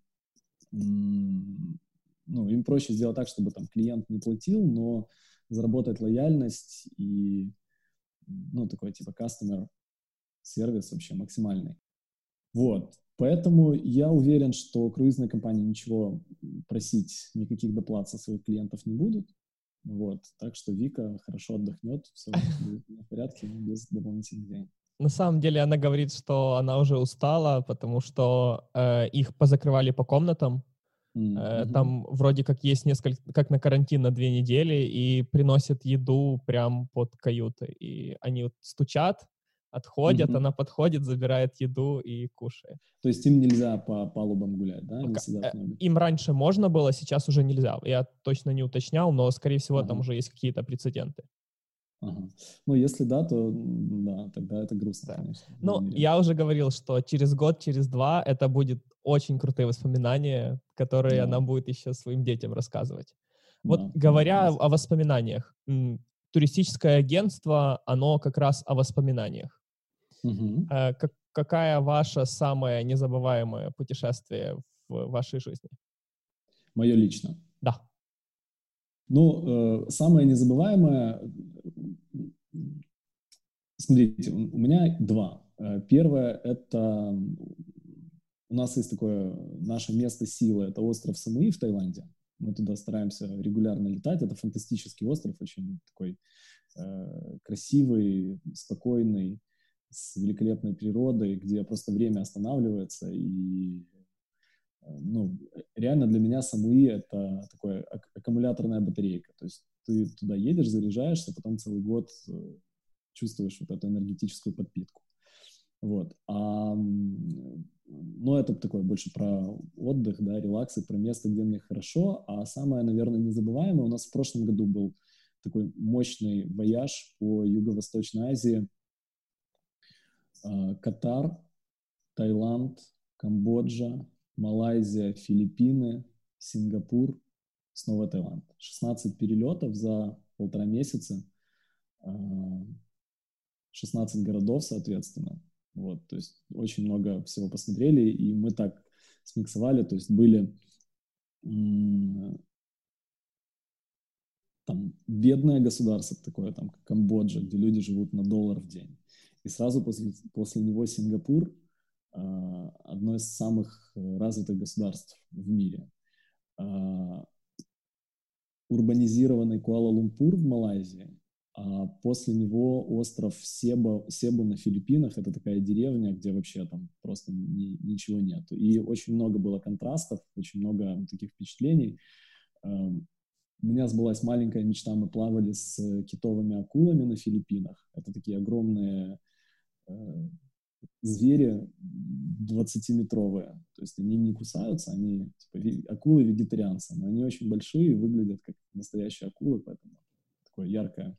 ну, им проще сделать так, чтобы там клиент не платил, но заработать лояльность и, ну, такой типа customer сервис вообще максимальный. Вот. Поэтому я уверен, что круизные компании ничего просить, никаких доплат со своих клиентов не будут. Вот. Так что Вика хорошо отдохнет, все будет в порядке, без дополнительных денег. На самом деле она говорит, что она уже устала, потому что э, их позакрывали по комнатам. Mm-hmm. Там вроде как есть несколько, как на карантин на две недели, и приносят еду прям под каюты. И они вот стучат, отходят, mm-hmm. она подходит, забирает еду и кушает. То есть им нельзя по палубам гулять, да? Они сидят э, Им раньше можно было, сейчас уже нельзя. Я точно не уточнял, но, скорее всего, ага. там уже есть какие-то прецеденты. Ага. Ну, если да, то да, тогда это грустно, да. конечно. Ну, я уже говорил, что через год, через два это будет очень крутые воспоминания, которые да. она будет еще своим детям рассказывать. Вот да, говоря да, о воспоминаниях, туристическое агентство, оно как раз о воспоминаниях. Угу. Как, какая ваше самое незабываемое путешествие в вашей жизни? Мое лично? Да. Ну, э, самое незабываемое, смотрите, у меня два. Э, первое — это у нас есть такое наше место силы, это остров Самуи в Таиланде. Мы туда стараемся регулярно летать. Это фантастический остров, очень такой э, красивый, спокойный, с великолепной природой, где просто время останавливается. И э, ну, реально для меня Самуи — это такая ак- аккумуляторная батарейка. То есть ты туда едешь, заряжаешься, потом целый год э, чувствуешь вот эту энергетическую подпитку. Вот. А, но это такое больше про отдых, да, релакс и про место, где мне хорошо. А самое, наверное, незабываемое у нас в прошлом году был такой мощный вояж по Юго-Восточной Азии. А, Катар, Таиланд, Камбоджа, Малайзия, Филиппины, Сингапур, снова Таиланд. 16 перелетов за полтора месяца, 16 а, городов, соответственно. Вот, то есть очень много всего посмотрели, и мы так смиксовали, то есть были там бедное государство такое, там Камбоджа, где люди живут на доллар в день. И сразу после, после него Сингапур, а, одно из самых развитых государств в мире. А, урбанизированный Куала-Лумпур в Малайзии, после него остров Себа, Себу на Филиппинах. Это такая деревня, где вообще там просто ни, ничего нету. И очень много было контрастов, очень много таких впечатлений. Эм, у меня сбылась маленькая мечта. Мы плавали с китовыми акулами на Филиппинах. Это такие огромные э, звери 20-метровые. То есть они не кусаются, они типа акулы-вегетарианцы, но они очень большие и выглядят как настоящие акулы, поэтому такое яркое,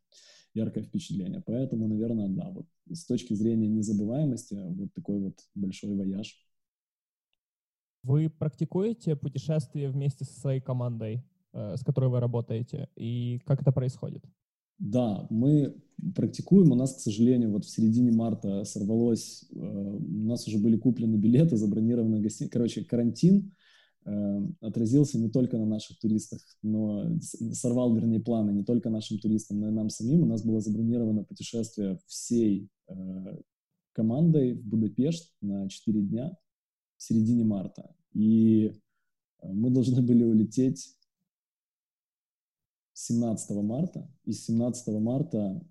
яркое впечатление. Поэтому, наверное, да, вот с точки зрения незабываемости, вот такой вот большой вояж. Вы практикуете путешествия вместе со своей командой, э, с которой вы работаете, и как это происходит? Да, мы практикуем. У нас, к сожалению, вот в середине марта сорвалось, э, у нас уже были куплены билеты, забронированы гостиницы. Короче, карантин отразился не только на наших туристах, но сорвал, вернее, планы не только нашим туристам, но и нам самим. У нас было забронировано путешествие всей э, командой в Будапешт на 4 дня в середине марта. И э, мы должны были улететь 17 марта, и с 17 марта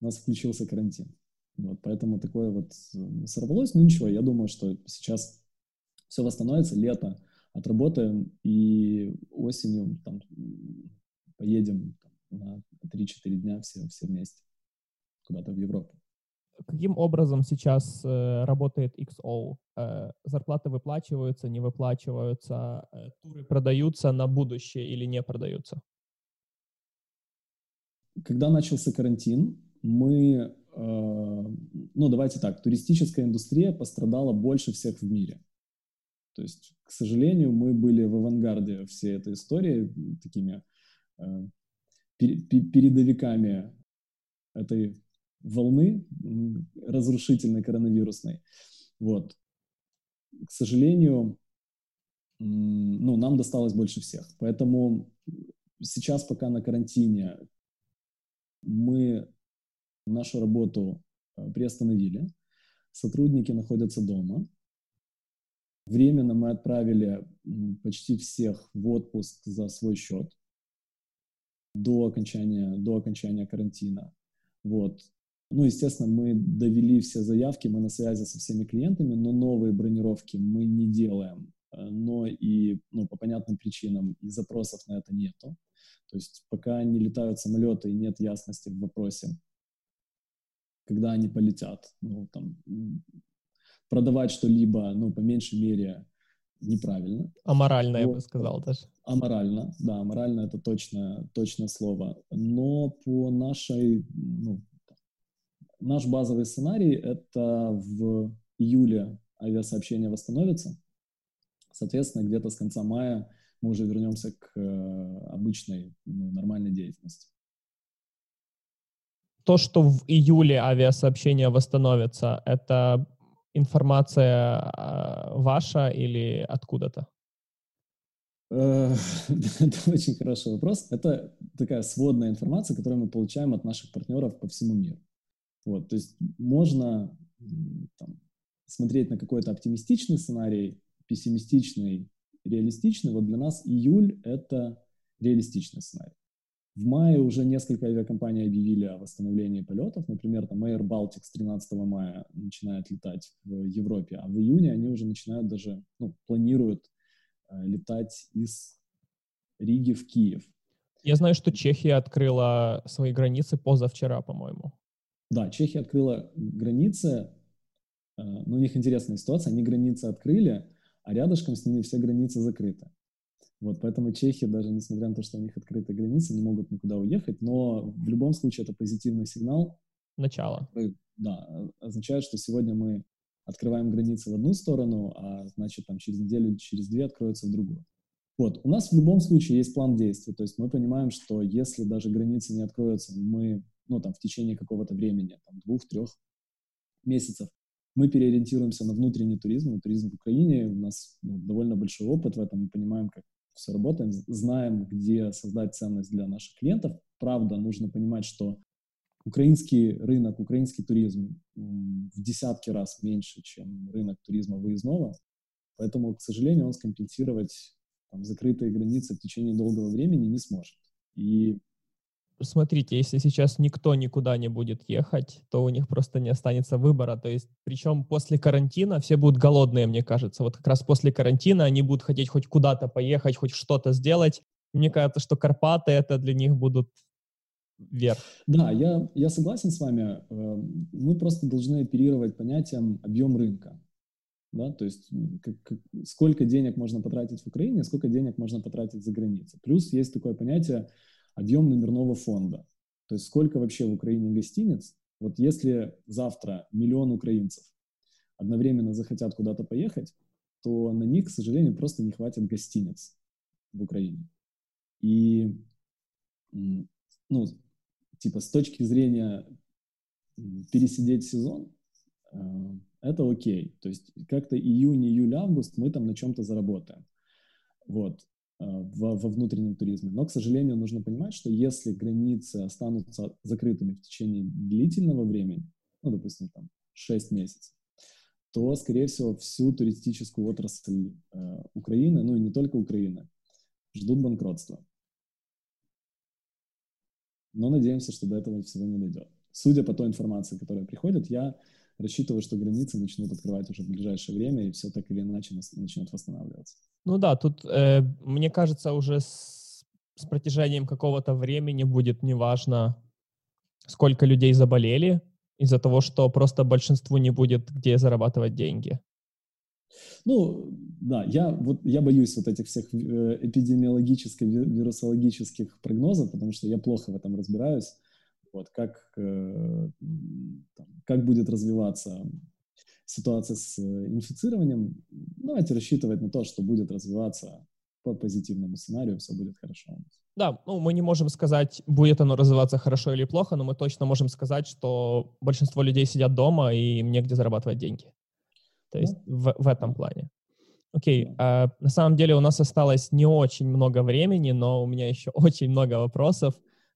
у нас включился карантин. Вот, поэтому такое вот сорвалось, но ничего, я думаю, что сейчас все восстановится, лето отработаем, и осенью там, поедем на 3-4 дня все, все вместе куда-то в Европу. Каким образом сейчас э, работает XO? Э, зарплаты выплачиваются, не выплачиваются, э, туры продаются на будущее или не продаются? Когда начался карантин, мы, э, ну давайте так, туристическая индустрия пострадала больше всех в мире. То есть, к сожалению, мы были в авангарде всей этой истории, такими э, передовиками этой волны разрушительной коронавирусной. Вот. К сожалению, ну, нам досталось больше всех. Поэтому сейчас, пока на карантине, мы нашу работу э, приостановили. Сотрудники находятся дома. Временно мы отправили почти всех в отпуск за свой счет до окончания, до окончания карантина. Вот. Ну, естественно, мы довели все заявки, мы на связи со всеми клиентами, но новые бронировки мы не делаем. Э, но и ну, по понятным причинам и запросов на это нету. То есть пока не летают самолеты и нет ясности в вопросе, когда они полетят. Ну, там, продавать что-либо, ну, по меньшей мере, неправильно. Аморально, вот. я бы сказал даже. Аморально, да, аморально это точно, точное слово. Но по нашей, ну, наш базовый сценарий — это в июле авиасообщение восстановится. Соответственно, где-то с конца мая мы уже вернемся к э, обычной, ну, нормальной деятельности. То, что в июле авиасообщение восстановится, это информация а, ваша или откуда-то? Э, [laughs] это очень хороший вопрос. Это такая сводная информация, которую мы получаем от наших партнеров по всему миру. Вот, то есть можно там, смотреть на какой-то оптимистичный сценарий, пессимистичный, реалистичный. Вот для нас июль — это реалистичный сценарий. В мае уже несколько авиакомпаний объявили о восстановлении полетов. Например, там Air Baltic с 13 мая начинает летать в Европе, а в июне они уже начинают даже, ну, планируют э, летать из Риги в Киев. Я знаю, что Чехия открыла свои границы позавчера, по-моему. Да, Чехия открыла границы, э, но у них интересная ситуация. Они границы открыли, а рядышком с ними все границы закрыты. Вот, поэтому чехи, даже несмотря на то, что у них открытые границы, не могут никуда уехать, но в любом случае это позитивный сигнал. Начало. Который, да, означает, что сегодня мы открываем границы в одну сторону, а значит там через неделю, через две откроются в другую. Вот, у нас в любом случае есть план действий, то есть мы понимаем, что если даже границы не откроются, мы, ну там в течение какого-то времени, там двух-трех месяцев, мы переориентируемся на внутренний туризм, на туризм в Украине, у нас ну, довольно большой опыт в этом, мы понимаем, как все работаем, знаем, где создать ценность для наших клиентов. Правда, нужно понимать, что украинский рынок, украинский туризм в десятки раз меньше, чем рынок туризма выездного. Поэтому, к сожалению, он скомпенсировать там, закрытые границы в течение долгого времени не сможет. И смотрите, если сейчас никто никуда не будет ехать, то у них просто не останется выбора. То есть, причем после карантина все будут голодные, мне кажется. Вот как раз после карантина они будут хотеть хоть куда-то поехать, хоть что-то сделать. Мне кажется, что Карпаты это для них будут вверх. Да, я, я согласен с вами. Эм, мы просто должны оперировать понятием объем рынка. Да, то есть как, как, сколько денег можно потратить в Украине, сколько денег можно потратить за границей. Плюс есть такое понятие объем номерного фонда. То есть сколько вообще в Украине гостиниц. Вот если завтра миллион украинцев одновременно захотят куда-то поехать, то на них, к сожалению, просто не хватит гостиниц в Украине. И, ну, типа, с точки зрения пересидеть сезон, э, это окей. То есть как-то июнь, июль, август мы там на чем-то заработаем. Вот. Э, во, во внутреннем туризме. Но, к сожалению, нужно понимать, что если границы останутся закрытыми в течение длительного времени, ну, допустим, там 6 месяцев, то, скорее всего, всю туристическую отрасль э, Украины, ну и не только Украины, ждут банкротства. Но надеемся, что до этого всего не дойдет. Судя по той информации, которая приходит, я рассчитываю, что границы начнут открывать уже в ближайшее время, и все так или иначе начнет восстанавливаться. Ну да, тут, э, мне кажется, уже с, с протяжением какого-то времени будет неважно, сколько людей заболели, из-за того, что просто большинству не будет где зарабатывать деньги. Ну, да, я, вот, я боюсь вот этих всех э, эпидемиологических, вирусологических прогнозов, потому что я плохо в этом разбираюсь. Вот, как, э, как будет развиваться ситуация с э, инфицированием, давайте рассчитывать на то, что будет развиваться по позитивному сценарию, все будет хорошо. Да, ну мы не можем сказать, будет оно развиваться хорошо или плохо, но мы точно можем сказать, что большинство людей сидят дома и им негде зарабатывать деньги. То есть да. в, в этом плане. Окей, okay. а, на самом деле у нас осталось не очень много времени, но у меня еще [laughs] очень много вопросов,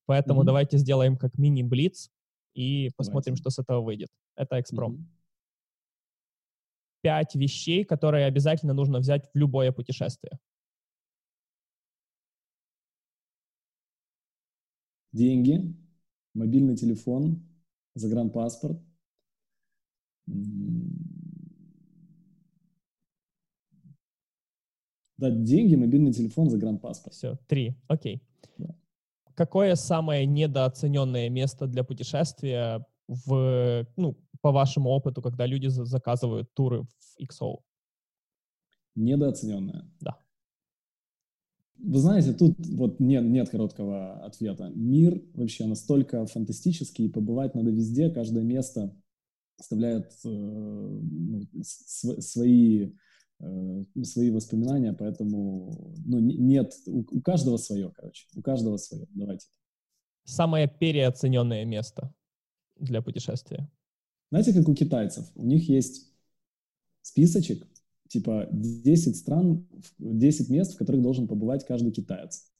поэтому mm-hmm. давайте сделаем как мини-блиц и посмотрим, давайте. что с этого выйдет. Это экспром. Mm-hmm. Пять вещей, которые обязательно нужно взять в любое путешествие. Деньги, мобильный телефон, загранпаспорт, дать деньги, мобильный телефон, загранпаспорт. Все, три, окей. Какое самое недооцененное место для путешествия в, ну, по вашему опыту, когда люди заказывают туры в XO? Недооцененное? Да. Вы знаете, тут вот нет, нет короткого ответа. Мир вообще настолько фантастический, и побывать надо везде, каждое место оставляет э, ну, свои Э, свои воспоминания, поэтому ну, нет, у, у каждого свое, короче, у каждого свое. Давайте. Самое переоцененное место для путешествия? Знаете, как у китайцев? У них есть списочек, типа 10 стран, 10 мест, в которых должен побывать каждый китаец.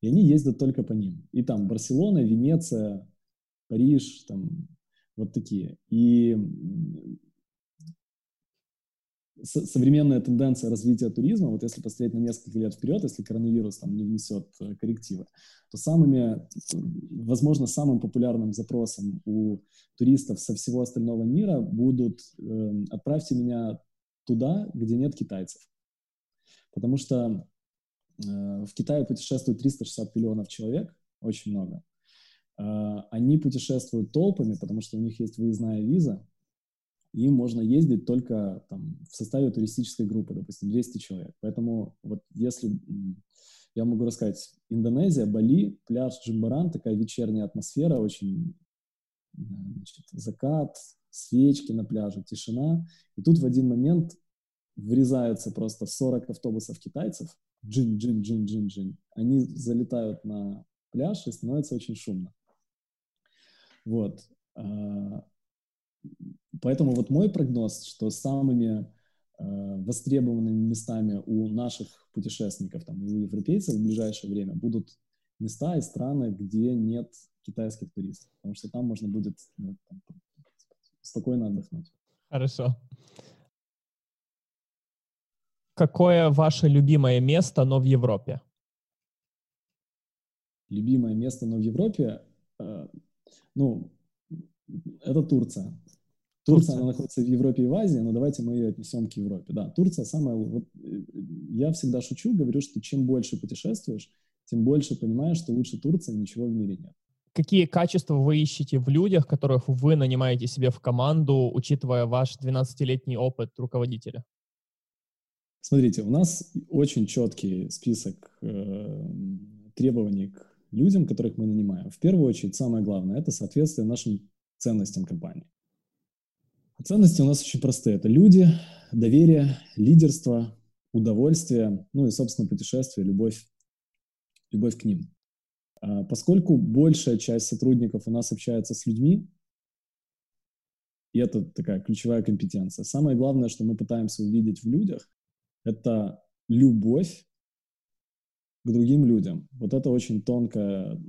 И они ездят только по ним. И там Барселона, Венеция, Париж, там вот такие. И современная тенденция развития туризма, вот если посмотреть на несколько лет вперед, если коронавирус там не внесет э, коррективы, то самыми, возможно, самым популярным запросом у туристов со всего остального мира будут э, «отправьте меня туда, где нет китайцев». Потому что э, в Китае путешествует 360 миллионов человек, очень много. Э, они путешествуют толпами, потому что у них есть выездная виза, им можно ездить только там, в составе туристической группы, допустим, 200 человек. Поэтому вот если я могу рассказать, Индонезия, Бали, пляж Джимбаран, такая вечерняя атмосфера, очень значит, закат, свечки на пляже, тишина. И тут в один момент врезаются просто 40 автобусов китайцев, джин, джин, джин, джин, джин. Они залетают на пляж и становится очень шумно. Вот. Поэтому вот мой прогноз, что самыми э, востребованными местами у наших путешественников там, и у европейцев в ближайшее время будут места и страны, где нет китайских туристов, потому что там можно будет ну, там, спокойно отдохнуть. Хорошо. Какое ваше любимое место, но в Европе? Любимое место, но в Европе? Э, ну, это Турция. Турция, она находится в Европе и в Азии, но давайте мы ее отнесем к Европе. Да, Турция самая... Вот, э, я всегда шучу, говорю, что чем больше путешествуешь, тем больше понимаешь, что лучше Турции ничего в мире нет. Какие качества вы ищете в людях, которых вы нанимаете себе в команду, учитывая ваш 12-летний опыт руководителя? Смотрите, у нас очень четкий список э, требований к людям, которых мы нанимаем. В первую очередь, самое главное, это соответствие нашим ценностям компании. Ценности у нас очень простые. Это люди, доверие, лидерство, удовольствие, ну и, собственно, путешествие, любовь, любовь к ним. А поскольку большая часть сотрудников у нас общается с людьми, и это такая ключевая компетенция, самое главное, что мы пытаемся увидеть в людях, это любовь к другим людям. Вот это очень тонкая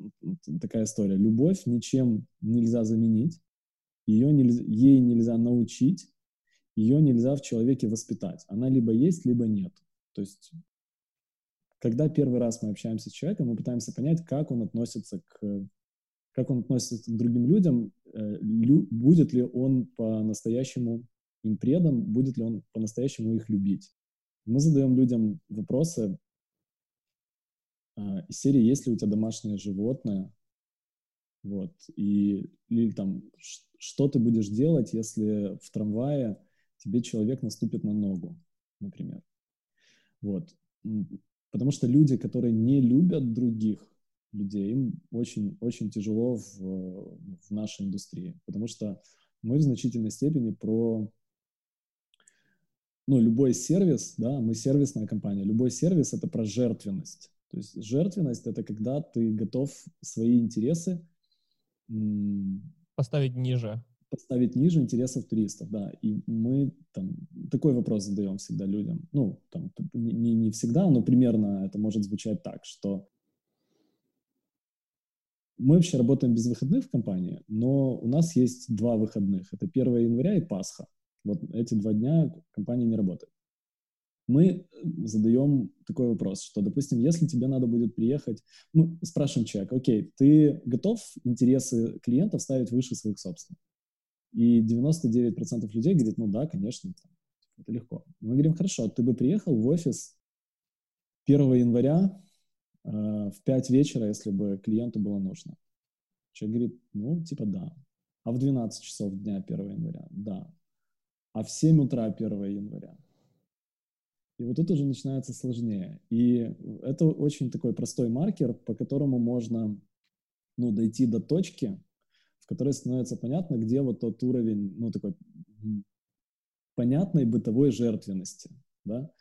такая история. Любовь ничем нельзя заменить ее нельзя, ей нельзя научить, ее нельзя в человеке воспитать. Она либо есть, либо нет. То есть, когда первый раз мы общаемся с человеком, мы пытаемся понять, как он относится к, как он относится к другим людям, э, лю, будет ли он по-настоящему им предан, будет ли он по-настоящему их любить. Мы задаем людям вопросы э, из серии «Есть ли у тебя домашнее животное?» Вот. И, или там, что ты будешь делать, если в трамвае тебе человек наступит на ногу, например. Вот. Потому что люди, которые не любят других людей, им очень, очень тяжело в, в нашей индустрии. Потому что мы в значительной степени про ну, любой сервис, да, мы сервисная компания, любой сервис — это про жертвенность. То есть жертвенность — это когда ты готов свои интересы поставить ниже. Поставить ниже интересов туристов, да. И мы там такой вопрос задаем всегда людям. Ну, там, не, не всегда, но примерно это может звучать так, что мы вообще работаем без выходных в компании, но у нас есть два выходных. Это 1 января и Пасха. Вот эти два дня компания не работает. Мы э, задаем такой вопрос, что, допустим, если тебе надо будет приехать, ну, спрашиваем человека, окей, ты готов интересы клиентов ставить выше своих собственных? И 99% людей говорит, ну да, конечно, это легко. Мы говорим, хорошо, ты бы приехал в офис 1 января э, в 5 вечера, если бы клиенту было нужно. Человек говорит, ну, типа да. А в 12 часов дня 1 января? Да. А в 7 утра 1 января? И вот тут уже начинается сложнее. И это очень такой простой маркер, по которому можно ну, дойти до точки, в которой становится понятно, где вот тот уровень, ну, такой понятной бытовой жертвенности, да,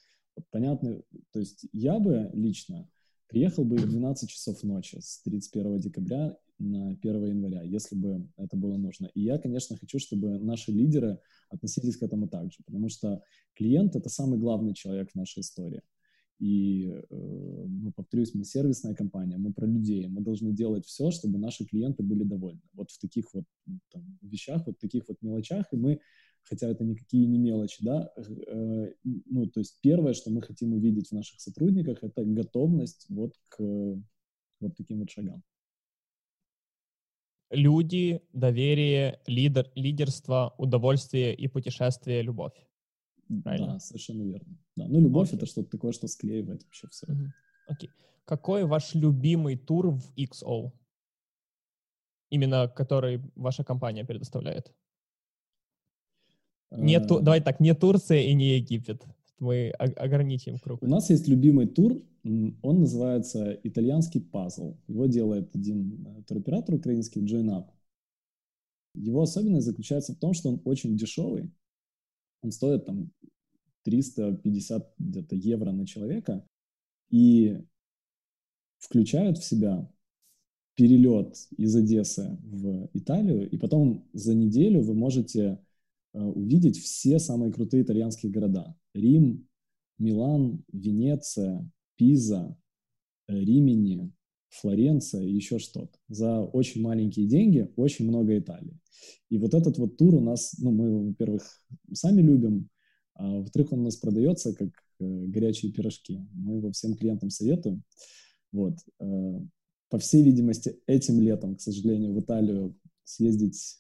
понятный, то есть я бы лично приехал бы в 12 часов ночи с 31 декабря на 1 января, если бы это было нужно. И я, конечно, хочу, чтобы наши лидеры относились к этому так же, потому что клиент — это самый главный человек в нашей истории. И, э, ну, повторюсь, мы сервисная компания, мы про людей, мы должны делать все, чтобы наши клиенты были довольны. Вот в таких вот там, вещах, вот таких вот мелочах, и мы, хотя это никакие не мелочи, да, э, ну, то есть первое, что мы хотим увидеть в наших сотрудниках, это готовность вот к вот таким вот шагам люди, доверие, лидер, лидерство, удовольствие и путешествие, любовь. Правильно? Да, совершенно верно. Да. Ну, любовь okay. — это что-то такое, что склеивает вообще все. Окей. Okay. Какой ваш любимый тур в XO? Именно который ваша компания предоставляет? Не ту... Давай так, не Турция и не Египет. Мы ограничим круг. У нас есть любимый тур, он называется «Итальянский пазл». Его делает один э, туроператор украинский, JoinUp. Его особенность заключается в том, что он очень дешевый. Он стоит там 350 где-то евро на человека и включает в себя перелет из Одессы в Италию, и потом за неделю вы можете э, увидеть все самые крутые итальянские города. Рим, Милан, Венеция, Пиза, э, Римени, Флоренция и еще что-то. За очень маленькие деньги очень много Италии. И вот этот вот тур у нас, ну, мы, во-первых, сами любим, а во-вторых, он у нас продается как э, горячие пирожки. Мы его всем клиентам советуем. Вот. Э, по всей видимости, этим летом, к сожалению, в Италию съездить,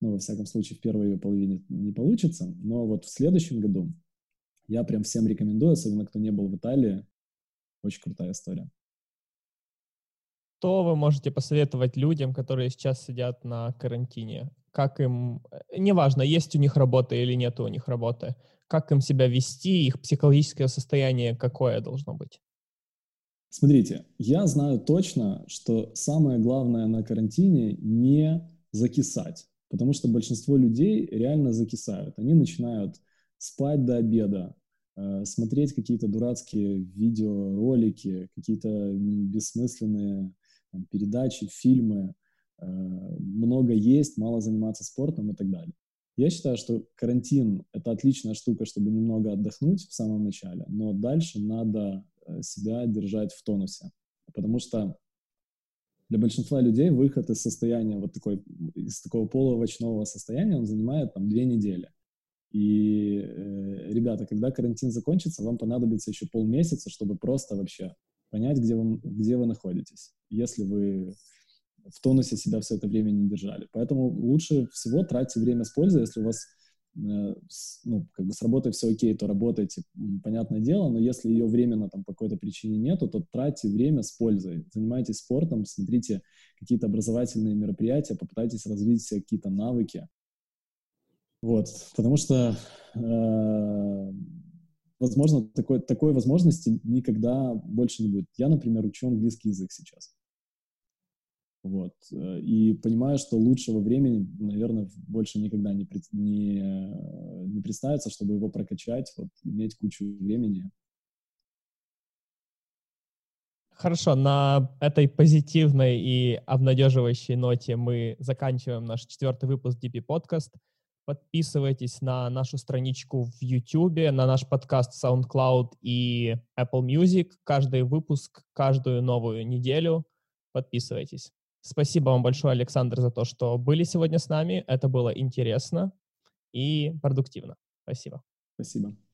ну, во всяком случае, в первой ее половине не получится. Но вот в следующем году я прям всем рекомендую, особенно кто не был в Италии. Очень крутая история. Что вы можете посоветовать людям, которые сейчас сидят на карантине? Как им, э, неважно, есть у них работа или нет у них работы, как им себя вести, их психологическое состояние какое должно быть? Смотрите, я знаю точно, что самое главное на карантине не закисать, потому что большинство людей реально закисают. Они начинают спать до обеда, смотреть какие-то дурацкие видеоролики, какие-то бессмысленные там, передачи, фильмы, э, много есть, мало заниматься спортом и так далее. Я считаю, что карантин — это отличная штука, чтобы немного отдохнуть в самом начале, но дальше надо э, себя держать в тонусе, потому что для большинства людей выход из состояния вот такой, из такого полуовощного состояния, он занимает там две недели. И, э, ребята, когда карантин закончится, вам понадобится еще полмесяца, чтобы просто вообще понять, где вы, где вы находитесь, если вы в тонусе себя все это время не держали. Поэтому лучше всего тратьте время с пользой, если у вас э, ну, как бы с работой все окей, то работайте, понятное дело, но если ее временно там по какой-то причине нету, то тратьте время с пользой. Занимайтесь спортом, смотрите какие-то образовательные мероприятия, попытайтесь развить все какие-то навыки, вот, потому что, э, возможно, такой, такой возможности никогда больше не будет. Я, например, учу английский язык сейчас. Вот. Э, и понимаю, что лучшего времени, наверное, больше никогда не, не, не представится, чтобы его прокачать, вот, иметь кучу времени. Хорошо, на этой позитивной и обнадеживающей ноте мы заканчиваем наш четвертый выпуск DP подкаст. Подписывайтесь на нашу страничку в YouTube, на наш подкаст SoundCloud и Apple Music. Каждый выпуск, каждую новую неделю. Подписывайтесь. Спасибо вам большое, Александр, за то, что были сегодня с нами. Это было интересно и продуктивно. Спасибо. Спасибо.